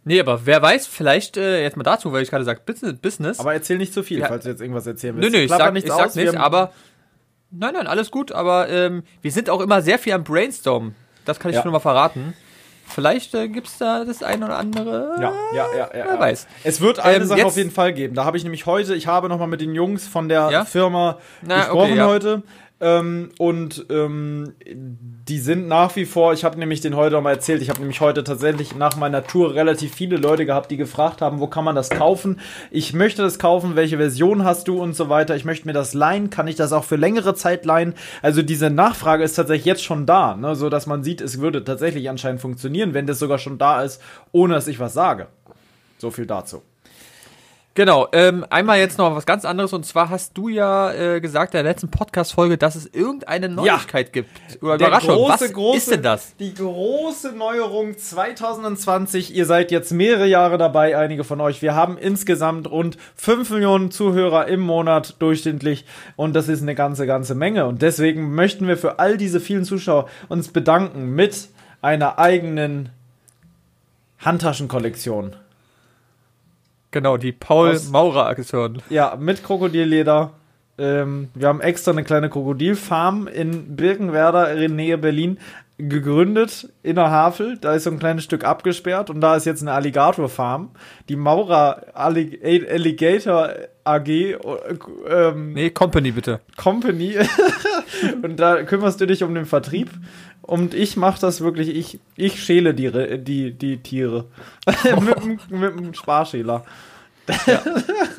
Speaker 2: Nee, aber wer weiß, vielleicht äh, jetzt mal dazu, weil ich gerade sag Business, Business.
Speaker 1: Aber erzähl nicht zu viel,
Speaker 2: Ja.
Speaker 1: falls du jetzt irgendwas erzählen
Speaker 2: nö,
Speaker 1: willst.
Speaker 2: nö, ich
Speaker 1: Klapper
Speaker 2: sag, ich sag
Speaker 1: aus, haben-
Speaker 2: aber nein, nein, alles gut, aber ähm, wir sind auch immer sehr viel am Brainstorm. Das kann ich
Speaker 1: Ja.
Speaker 2: schon mal verraten. Vielleicht äh, gibt's da das ein oder andere.
Speaker 1: Ja, ja, ja, ja.
Speaker 2: Wer weiß.
Speaker 1: Es wird eine
Speaker 2: Ähm,
Speaker 1: Sache auf jeden Fall geben. Da habe ich nämlich heute, ich habe nochmal mit den Jungs von der? Firma
Speaker 2: Na,
Speaker 1: gesprochen
Speaker 2: okay,
Speaker 1: heute. Ähm, und ähm, die sind nach wie vor, ich habe nämlich den heute nochmal erzählt, ich habe nämlich heute tatsächlich nach meiner Tour relativ viele Leute gehabt, die gefragt haben, wo kann man das kaufen? Ich möchte das kaufen, welche Version hast du und so weiter. Ich möchte mir das leihen, kann ich das auch für längere Zeit leihen? Also diese Nachfrage ist tatsächlich jetzt schon da, ne? so dass man sieht, es würde tatsächlich anscheinend funktionieren, wenn das sogar schon da ist, ohne dass ich was sage. So viel dazu.
Speaker 2: Genau, ähm, einmal jetzt noch was ganz anderes und zwar hast du ja äh, gesagt in der letzten Podcast-Folge, dass es irgendeine Neuigkeit gibt. Oder
Speaker 1: Der
Speaker 2: Überraschung.
Speaker 1: große,
Speaker 2: was
Speaker 1: große,
Speaker 2: ist denn das?
Speaker 1: Die große Neuerung 2020. Ihr seid jetzt mehrere Jahre dabei, einige von euch. Wir haben insgesamt rund 5 Millionen Zuhörer im Monat durchschnittlich. Und das ist eine ganze, ganze Menge. Und deswegen möchten wir für all diese vielen Zuschauer uns bedanken mit einer eigenen Handtaschenkollektion.
Speaker 2: Genau, die Paul
Speaker 1: Aus-
Speaker 2: Maurer Aktion.
Speaker 1: Ja, mit Krokodilleder. Ähm, wir haben extra eine kleine Krokodilfarm in Birkenwerder in Nähe Berlin gegründet in der Havel. Da ist so ein kleines Stück abgesperrt und da ist jetzt eine Alligatorfarm. Die Maurer Allig Alligator AG äh, ähm,
Speaker 2: Nee, Company bitte.
Speaker 1: Company und da kümmerst du dich um den Vertrieb und ich mache das wirklich, ich, ich schäle die, die, die Tiere mit, dem- mit dem Sparschäler.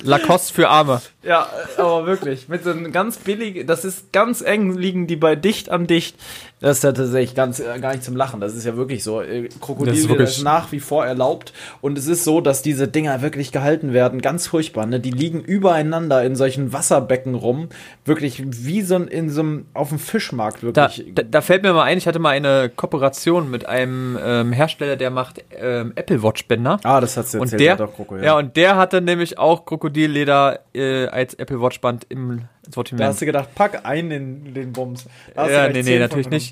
Speaker 2: Lacoste für Arme.
Speaker 1: Ja, aber wirklich. Mit so einem ganz billig, das ist ganz eng, liegen die bei dicht an dicht. Das ist ja tatsächlich ganz, äh, gar nicht zum Lachen. Das ist ja wirklich so. Äh, Krokodil
Speaker 2: Das ist
Speaker 1: ist,
Speaker 2: wirklich-
Speaker 1: nach wie vor erlaubt. Und es ist so, dass diese Dinger wirklich gehalten werden. Ganz furchtbar. Ne? Die liegen übereinander in solchen Wasserbecken rum. Wirklich wie so ein, in so einem, auf dem Fischmarkt
Speaker 2: Da,
Speaker 1: wirklich.
Speaker 2: da, da fällt mir mal ein, ich hatte mal eine Kooperation mit einem ähm, Hersteller, der macht ähm, Apple Watch Bänder.
Speaker 1: ah, das hat's erzählt.
Speaker 2: Und der,
Speaker 1: ja, doch, Kroko,
Speaker 2: ja. und der hatte nämlich auch Krokodilleder äh, als Apple Watch Band im
Speaker 1: Da
Speaker 2: Sortiment.
Speaker 1: hast du gedacht, pack ein in den Bums. Da
Speaker 2: Ja, nee, nee, natürlich nicht.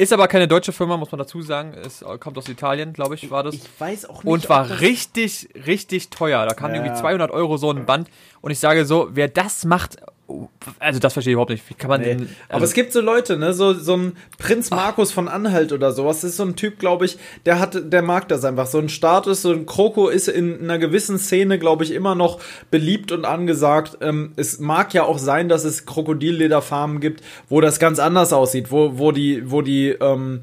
Speaker 2: Ist aber keine deutsche Firma, muss man dazu sagen. Es kommt aus Italien, glaube ich, war das.
Speaker 1: Ich weiß auch nicht.
Speaker 2: und war richtig, richtig teuer. Da kam
Speaker 1: Ja.
Speaker 2: irgendwie 200 Euro so ein Band. Und ich sage so, wer das macht Also das verstehe ich überhaupt nicht. Wie kann man
Speaker 1: Nee.
Speaker 2: denn.
Speaker 1: Aber
Speaker 2: Also,
Speaker 1: es gibt so Leute, ne, so, so ein Prinz Markus von Anhalt oder sowas, ist so ein Typ, glaube ich, der hat, der mag das einfach. So ein Status, so ein Kroko ist in einer gewissen Szene, glaube ich, immer noch beliebt und angesagt. Ähm, es mag ja auch sein, dass es Krokodillederfarmen gibt, wo das ganz anders aussieht, wo, wo die, wo die, ähm,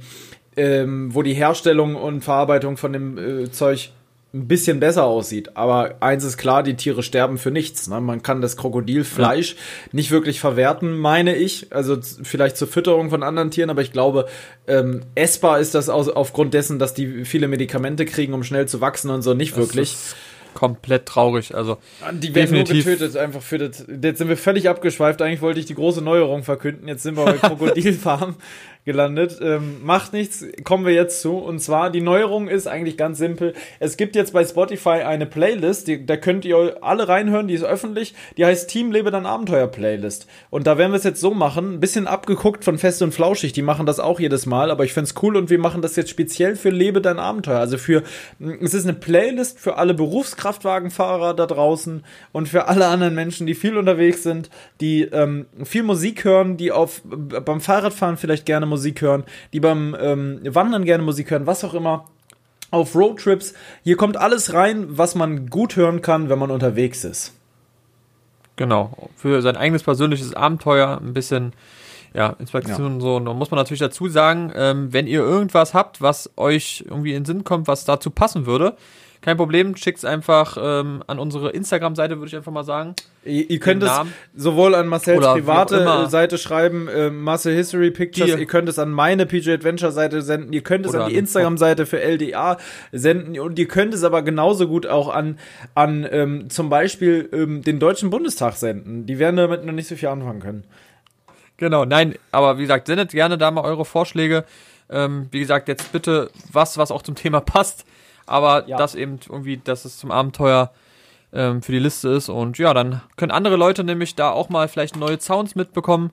Speaker 1: ähm, wo die Herstellung und Verarbeitung von dem äh, Zeug ein bisschen besser aussieht. Aber eins ist klar, die Tiere sterben für nichts. Ne? Man kann das Krokodilfleisch nicht wirklich verwerten, meine ich. Also vielleicht zur Fütterung von anderen Tieren, aber ich glaube, ähm, essbar ist das aus, aufgrund dessen, dass die viele Medikamente kriegen, um schnell zu wachsen und so nicht wirklich.
Speaker 2: Das ist komplett traurig. Also,
Speaker 1: Die werden
Speaker 2: definitiv.
Speaker 1: nur getötet, einfach für das. Jetzt sind wir völlig abgeschweift. Eigentlich wollte ich die große Neuerung verkünden. Jetzt sind wir bei Krokodilfarm gelandet. Ähm, macht nichts, kommen wir jetzt zu. Und zwar, die Neuerung ist eigentlich ganz simpel. Es gibt jetzt bei Spotify eine Playlist, die, da könnt ihr alle reinhören, die ist öffentlich. Die heißt Team Lebe dein Abenteuer Playlist. Und da werden wir es jetzt so machen, ein bisschen abgeguckt von Fest und Flauschig. Die machen das auch jedes Mal, aber ich find's cool und wir machen das jetzt speziell für Lebe dein Abenteuer. Also für, es ist eine Playlist für alle Berufskraftwagenfahrer da draußen und für alle anderen Menschen, die viel unterwegs sind, die ähm, viel Musik hören, die auf beim Fahrradfahren vielleicht gerne Musik hören, die beim ähm, Wandern gerne Musik hören, was auch immer. Auf Roadtrips. Hier kommt alles rein, was man gut hören kann, wenn man unterwegs ist.
Speaker 2: Genau, für sein eigenes persönliches Abenteuer ein bisschen ja, Inspektion und so. Und da muss man natürlich dazu sagen, ähm, wenn ihr irgendwas habt, was euch irgendwie in den Sinn kommt, was dazu passen würde, kein Problem, schickt's einfach ähm, an unsere Instagram-Seite, würde ich einfach mal sagen.
Speaker 1: Ihr, ihr könnt es
Speaker 2: Namen.
Speaker 1: sowohl an Marcells
Speaker 2: Oder
Speaker 1: private äh, Seite schreiben, äh, Marcel History Pictures,
Speaker 2: Die-
Speaker 1: ihr könnt es an meine PG Adventure Seite senden, ihr könnt es
Speaker 2: Oder
Speaker 1: an die Instagram-Seite für LDA senden und ihr könnt es aber genauso gut auch an, an ähm, zum Beispiel ähm, den Deutschen Bundestag senden. Die werden damit noch nicht so viel anfangen können.
Speaker 2: Genau, nein, aber wie gesagt, sendet gerne da mal eure Vorschläge. Ähm, wie gesagt, jetzt bitte was, was auch zum Thema passt, aber
Speaker 1: Ja.
Speaker 2: das eben irgendwie, dass es zum Abenteuer ähm, für die Liste ist. Und ja, dann können andere Leute nämlich da auch mal vielleicht neue Sounds mitbekommen.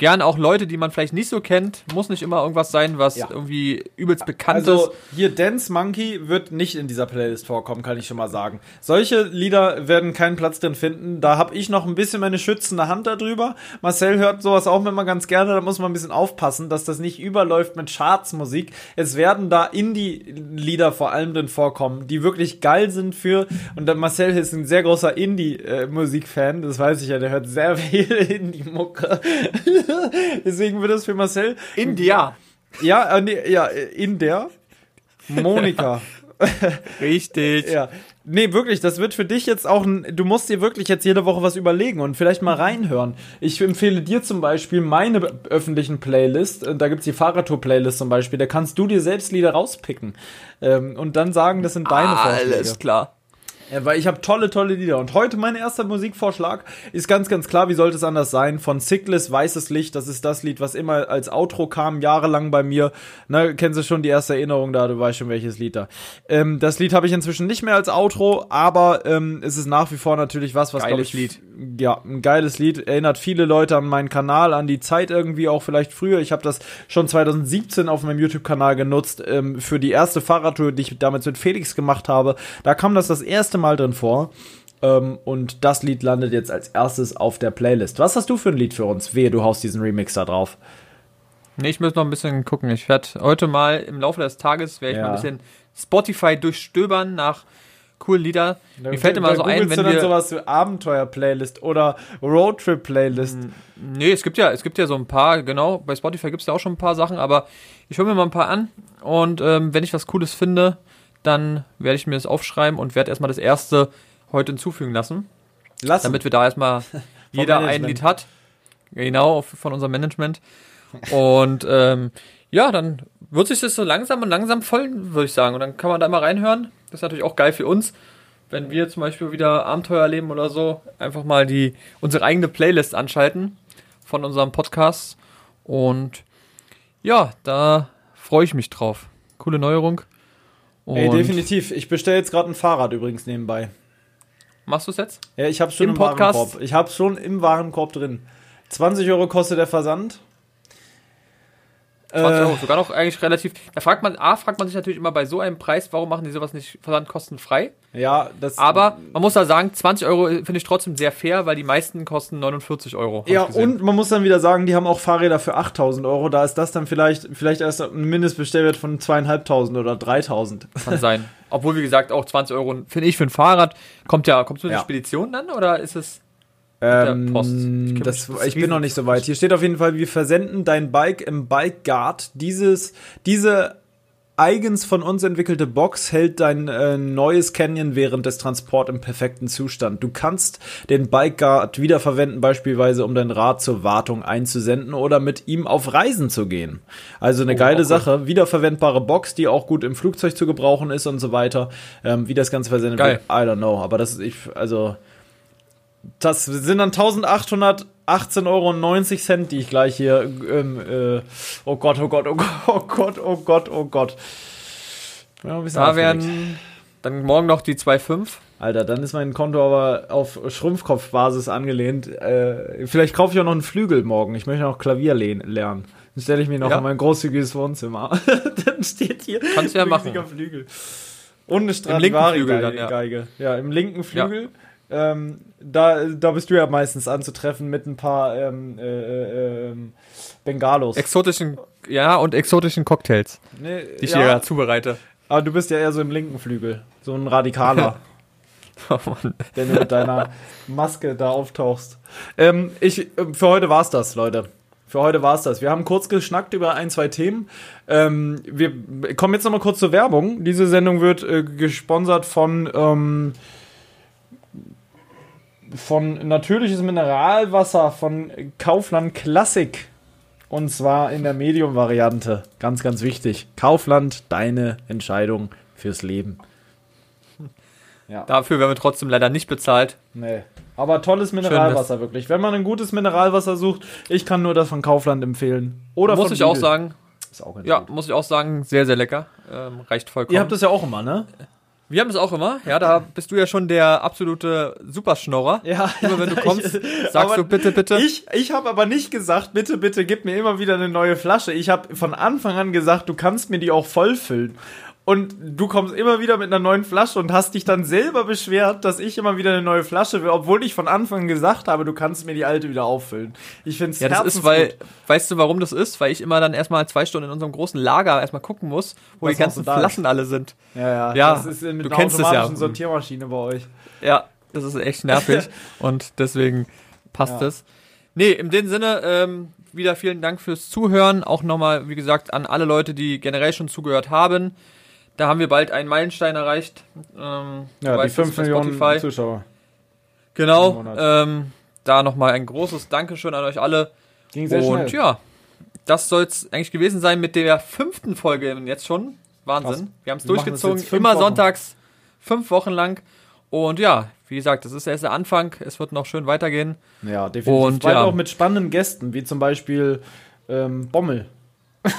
Speaker 2: Gern auch Leute, die man vielleicht nicht so kennt. Muss nicht immer irgendwas sein, was
Speaker 1: Ja.
Speaker 2: irgendwie übelst bekannt
Speaker 1: Also
Speaker 2: ist.
Speaker 1: hier Dance Monkey wird nicht in dieser Playlist vorkommen, kann ich schon mal sagen. Solche Lieder werden keinen Platz drin finden. Da habe ich noch ein bisschen meine schützende Hand darüber. Marcel hört sowas auch immer ganz gerne. Da muss man ein bisschen aufpassen, dass das nicht überläuft mit Chartsmusik. Es werden da Indie-Lieder vor allem drin vorkommen, die wirklich geil sind für. Und der Marcel ist ein sehr großer Indie-Musik-Fan. Das weiß ich ja. Der hört sehr viel Indie-Mucke. Deswegen wird es für Marcel
Speaker 2: India.
Speaker 1: ja, äh, nee, ja, äh, in der Monika.
Speaker 2: Richtig.
Speaker 1: ja. Nee, wirklich, das wird für dich jetzt auch ein, du musst dir wirklich jetzt jede Woche was überlegen und vielleicht mal reinhören. Ich empfehle dir zum Beispiel meine öffentlichen Playlist, äh, da gibt's die Fahrradtour-Playlist zum Beispiel, da kannst du dir selbst Lieder rauspicken ähm, und dann sagen, das sind deine Vorschläge.
Speaker 2: Alles klar.
Speaker 1: Ja, weil ich habe tolle, tolle Lieder. Und heute mein erster Musikvorschlag ist ganz, ganz klar, wie sollte es anders sein? Von Sickless, Weißes Licht. Das ist das Lied, was immer als Outro kam, jahrelang bei mir. Na, kennst du schon die erste Erinnerung da? Du weißt schon, welches Lied da. Ähm, das Lied habe ich inzwischen nicht mehr als Outro, aber ähm, es ist nach wie vor natürlich was, was,
Speaker 2: Geiles
Speaker 1: ich,
Speaker 2: Lied.
Speaker 1: Ja, ein geiles Lied. Erinnert viele Leute an meinen Kanal, an die Zeit irgendwie auch vielleicht früher. Ich habe das schon 2017 auf meinem YouTube-Kanal genutzt ähm, für die erste Fahrradtour, die ich damals mit Felix gemacht habe. Da kam das das erste Mal drin vor. Ähm, und das Lied landet jetzt als erstes auf der Playlist. Was hast du für ein Lied für uns? Wehe, du haust diesen Remix da drauf.
Speaker 2: Nee, ich muss noch ein bisschen gucken. Ich werde heute mal im Laufe des Tages werde ich
Speaker 1: Ja.
Speaker 2: mal ein bisschen Spotify durchstöbern nach coolen Lieder. Mir fällt immer so ein, wenn
Speaker 1: du dann
Speaker 2: wir
Speaker 1: sowas wie Abenteuer-Playlist oder Roadtrip-Playlist.
Speaker 2: Nee, es gibt ja, es gibt ja so ein paar, genau, bei Spotify gibt es ja auch schon ein paar Sachen, aber ich höre mir mal ein paar an und ähm, wenn ich was Cooles finde, dann werde ich mir das aufschreiben und werde erstmal das erste heute hinzufügen lassen,
Speaker 1: Lass
Speaker 2: damit wir da erstmal jeder ein. Lied hat. Genau, von unserem Management. Und ähm, ja, dann wird sich das so langsam und langsam voll, würde ich sagen. Und dann kann man da mal reinhören. Das ist natürlich auch geil für uns, wenn wir zum Beispiel wieder Abenteuer erleben oder so, einfach mal die unsere eigene Playlist anschalten von unserem Podcast. Und ja, da freue ich mich drauf. Coole Neuerung. Und
Speaker 1: Ey, definitiv. Ich bestelle jetzt gerade ein Fahrrad übrigens nebenbei.
Speaker 2: Machst du es jetzt?
Speaker 1: Ja, ich hab's schon
Speaker 2: Im
Speaker 1: im,
Speaker 2: Podcast?
Speaker 1: Warenkorb. Ich hab's schon im Warenkorb drin. 20 Euro kostet der Versand.
Speaker 2: 20
Speaker 1: Äh,
Speaker 2: Euro, sogar noch eigentlich relativ. Da fragt man, A, fragt man sich natürlich immer bei so einem Preis, warum machen die sowas nicht versandkostenfrei?
Speaker 1: Ja, das.
Speaker 2: Aber man muss da sagen, 20 Euro finde ich trotzdem sehr fair, weil die meisten kosten 49 Euro.
Speaker 1: Ja, und man muss dann wieder sagen, die haben auch Fahrräder für 8000 Euro. Da ist das dann vielleicht, vielleicht erst ein Mindestbestellwert von zweieinhalbtausend oder 3000.
Speaker 2: Kann sein. Obwohl, wie gesagt, auch 20 Euro, finde ich, für ein Fahrrad. Kommt ja, kommt es mit
Speaker 1: Ja.
Speaker 2: der Spedition dann oder ist es.
Speaker 1: Ähm,
Speaker 2: Post. Ich
Speaker 1: das,
Speaker 2: das
Speaker 1: ich bin noch nicht so weit. Hier steht auf jeden Fall, wir versenden dein Bike im Bike Guard. Dieses, diese eigens von uns entwickelte Box hält dein äh, neues Canyon während des Transport im perfekten Zustand. Du kannst den Bike Guard wiederverwenden, beispielsweise um dein Rad zur Wartung einzusenden oder mit ihm auf Reisen zu gehen. Also eine
Speaker 2: Oh,
Speaker 1: geile
Speaker 2: cool.
Speaker 1: Sache. Wiederverwendbare Box, die auch gut im Flugzeug zu gebrauchen ist und so weiter. Ähm, wie das Ganze versendet
Speaker 2: Geil.
Speaker 1: wird, I don't know. Aber das ist, ich, also, das sind dann 1818,90 Euro, die ich gleich hier. Ähm, äh, oh Gott, oh Gott, oh Gott, oh Gott, oh Gott, oh Gott. Ja, ein
Speaker 2: Da werden dann morgen noch die 2,5.
Speaker 1: Alter, dann ist mein Konto aber auf Schrumpfkopfbasis angelehnt. Äh, vielleicht kaufe ich auch noch einen Flügel morgen. Ich möchte noch Klavier lernen. Dann stelle ich mir noch
Speaker 2: Ja.
Speaker 1: in mein großzügiges Wohnzimmer. dann steht hier
Speaker 2: Kannst du ja
Speaker 1: ein riesiger
Speaker 2: machen.
Speaker 1: Flügel. Und eine
Speaker 2: linken
Speaker 1: Stradivari-Geige.
Speaker 2: Flügel dann, ja.
Speaker 1: Geige. ja, im linken Flügel. Ähm, da, da bist du ja meistens anzutreffen mit ein paar ähm, äh, äh, ähm, Bengalos.
Speaker 2: Exotischen, ja, und exotischen Cocktails,
Speaker 1: Nee,
Speaker 2: die ich
Speaker 1: ja,
Speaker 2: hier zubereite.
Speaker 1: aber du bist ja eher so im linken Flügel. So ein Radikaler.
Speaker 2: Oh Mann.
Speaker 1: wenn du mit deiner Maske da auftauchst. Ähm, ich, ähm, für heute war's das, Leute. Für heute war's das. Wir haben kurz geschnackt über ein, zwei Themen. Ähm, wir kommen jetzt nochmal kurz zur Werbung. Diese Sendung wird äh, gesponsert von, ähm, von natürliches Mineralwasser von Kaufland Classic. Und zwar in der Medium-Variante. Ganz, ganz wichtig. Kaufland, deine Entscheidung fürs Leben. Ja.
Speaker 2: Dafür werden wir trotzdem leider nicht bezahlt.
Speaker 1: Nee. Aber tolles Mineralwasser, wirklich. Wenn man ein gutes Mineralwasser sucht, ich kann nur das von Kaufland empfehlen. Oder
Speaker 2: muss
Speaker 1: von
Speaker 2: ich auch
Speaker 1: Lidl.
Speaker 2: sagen,
Speaker 1: Ist auch
Speaker 2: ja,
Speaker 1: gut.
Speaker 2: muss ich auch sagen, sehr, sehr lecker. Ähm, reicht vollkommen.
Speaker 1: Ihr habt das ja auch immer, ne?
Speaker 2: Wir haben das auch immer. Ja, da bist du ja schon der absolute Superschnorrer.
Speaker 1: Ja.
Speaker 2: Immer wenn du kommst, sagst du bitte, bitte.
Speaker 1: Ich, ich habe aber nicht gesagt, bitte, bitte, gib mir immer wieder eine neue Flasche. Ich habe von Anfang an gesagt, du kannst mir die auch vollfüllen. Und du kommst immer wieder mit einer neuen Flasche und hast dich dann selber beschwert, dass ich immer wieder eine neue Flasche will, obwohl ich von Anfang an gesagt habe, du kannst mir die alte wieder auffüllen. Ich finde es
Speaker 2: ja, das ist, weil, weißt du, warum das ist? Weil ich immer dann erstmal zwei Stunden in unserem großen Lager erstmal gucken muss, wo
Speaker 1: Was
Speaker 2: die ganzen. Flaschen alle sind.
Speaker 1: Ja, ja,
Speaker 2: Ja,
Speaker 1: das ist mit
Speaker 2: du
Speaker 1: einer
Speaker 2: kennst es ja.
Speaker 1: automatischen Sortiermaschine bei euch.
Speaker 2: Ja, das ist echt nervig und deswegen passt
Speaker 1: Ja.
Speaker 2: es. Nee, in dem Sinne, ähm, wieder vielen Dank fürs Zuhören. Auch nochmal, wie gesagt, an alle Leute, die generell schon zugehört haben. Da haben wir bald einen Meilenstein erreicht. Ähm,
Speaker 1: Ja, die
Speaker 2: weißt es
Speaker 1: 5
Speaker 2: bei
Speaker 1: Millionen
Speaker 2: Spotify.
Speaker 1: Zuschauer.
Speaker 2: Genau. Ähm, da nochmal ein großes Dankeschön an euch alle.
Speaker 1: Ging sehr
Speaker 2: Und
Speaker 1: schnell.
Speaker 2: ja, das soll es eigentlich gewesen sein mit der fünften Folge jetzt schon. Wahnsinn.
Speaker 1: Krass.
Speaker 2: Wir haben es durchgezogen, immer
Speaker 1: Wochen.
Speaker 2: sonntags, fünf Wochen lang. Und ja, wie gesagt, das ist erst der Anfang. Es wird noch schön weitergehen.
Speaker 1: Ja, definitiv.
Speaker 2: Und, ja.
Speaker 1: auch mit spannenden Gästen, wie zum Beispiel ähm, Bommel.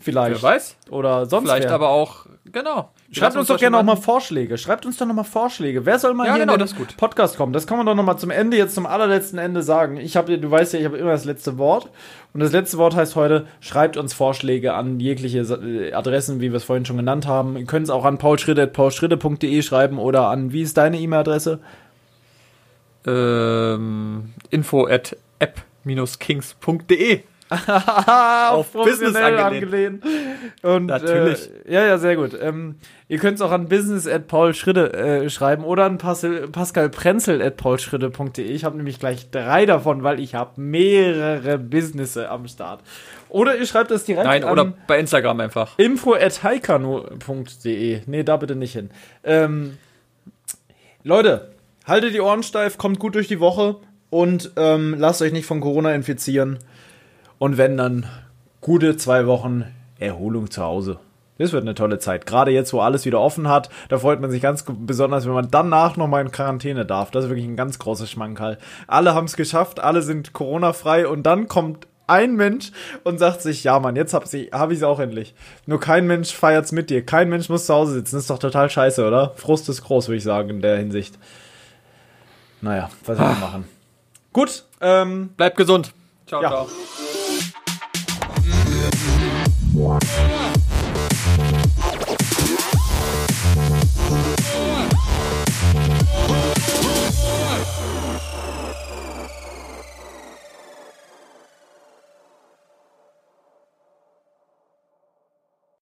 Speaker 1: Vielleicht.
Speaker 2: Wer weiß?
Speaker 1: Oder sonst
Speaker 2: Vielleicht
Speaker 1: wer.
Speaker 2: aber auch, genau.
Speaker 1: Schreibt uns
Speaker 2: lassen
Speaker 1: doch gerne
Speaker 2: da
Speaker 1: auch
Speaker 2: schon
Speaker 1: mal Vorschläge. Schreibt uns doch noch mal Vorschläge. Wer soll mal
Speaker 2: Ja,
Speaker 1: hier
Speaker 2: genau,
Speaker 1: in den. Podcast kommen? Das kann man doch noch mal zum Ende, jetzt zum allerletzten Ende sagen. Ich habe, du weißt ja, ich habe immer das letzte Wort. Und das letzte Wort heißt heute, schreibt uns Vorschläge an jegliche äh, Adressen, wie wir es vorhin schon genannt haben. Ihr könnt es auch an paulschritte.paulschritte.de schreiben oder an, wie ist deine E-Mail-Adresse?
Speaker 2: ähm, info at app-kings.de.
Speaker 1: auf
Speaker 2: Business
Speaker 1: angelehnt. Und,
Speaker 2: Natürlich.
Speaker 1: Äh, ja, ja, sehr gut. Ähm, ihr könnt es auch an business at paulschritte äh, schreiben oder an Pascal, Pascal Prenzel at paulschritte.de. Ich habe nämlich gleich drei davon, weil ich habe mehrere Businesse am Start. Oder ihr schreibt es direkt
Speaker 2: Nein,
Speaker 1: an
Speaker 2: oder bei Instagram einfach.
Speaker 1: info at heikano.de. Nee, da bitte nicht hin. Ähm, Leute, haltet die Ohren steif, kommt gut durch die Woche und ähm, lasst euch nicht von Corona infizieren. Und wenn dann gute zwei Wochen Erholung zu Hause. Das wird eine tolle Zeit. Gerade jetzt, wo alles wieder offen hat, da freut man sich ganz besonders, wenn man danach nochmal in Quarantäne darf. Das ist wirklich ein ganz großes Schmankerl. Alle haben es geschafft, alle sind Corona-frei und dann kommt ein Mensch und sagt sich, ja Mann, jetzt hab ich hab ich's auch endlich. Nur kein Mensch feiert's mit dir. Kein Mensch muss zu Hause sitzen. Das ist doch total scheiße, oder? Frust ist groß, würde ich sagen, in der Hinsicht. Naja, was soll man machen? Gut, ähm,
Speaker 2: Bleibt gesund. Ciao,
Speaker 1: Ja.
Speaker 2: ciao.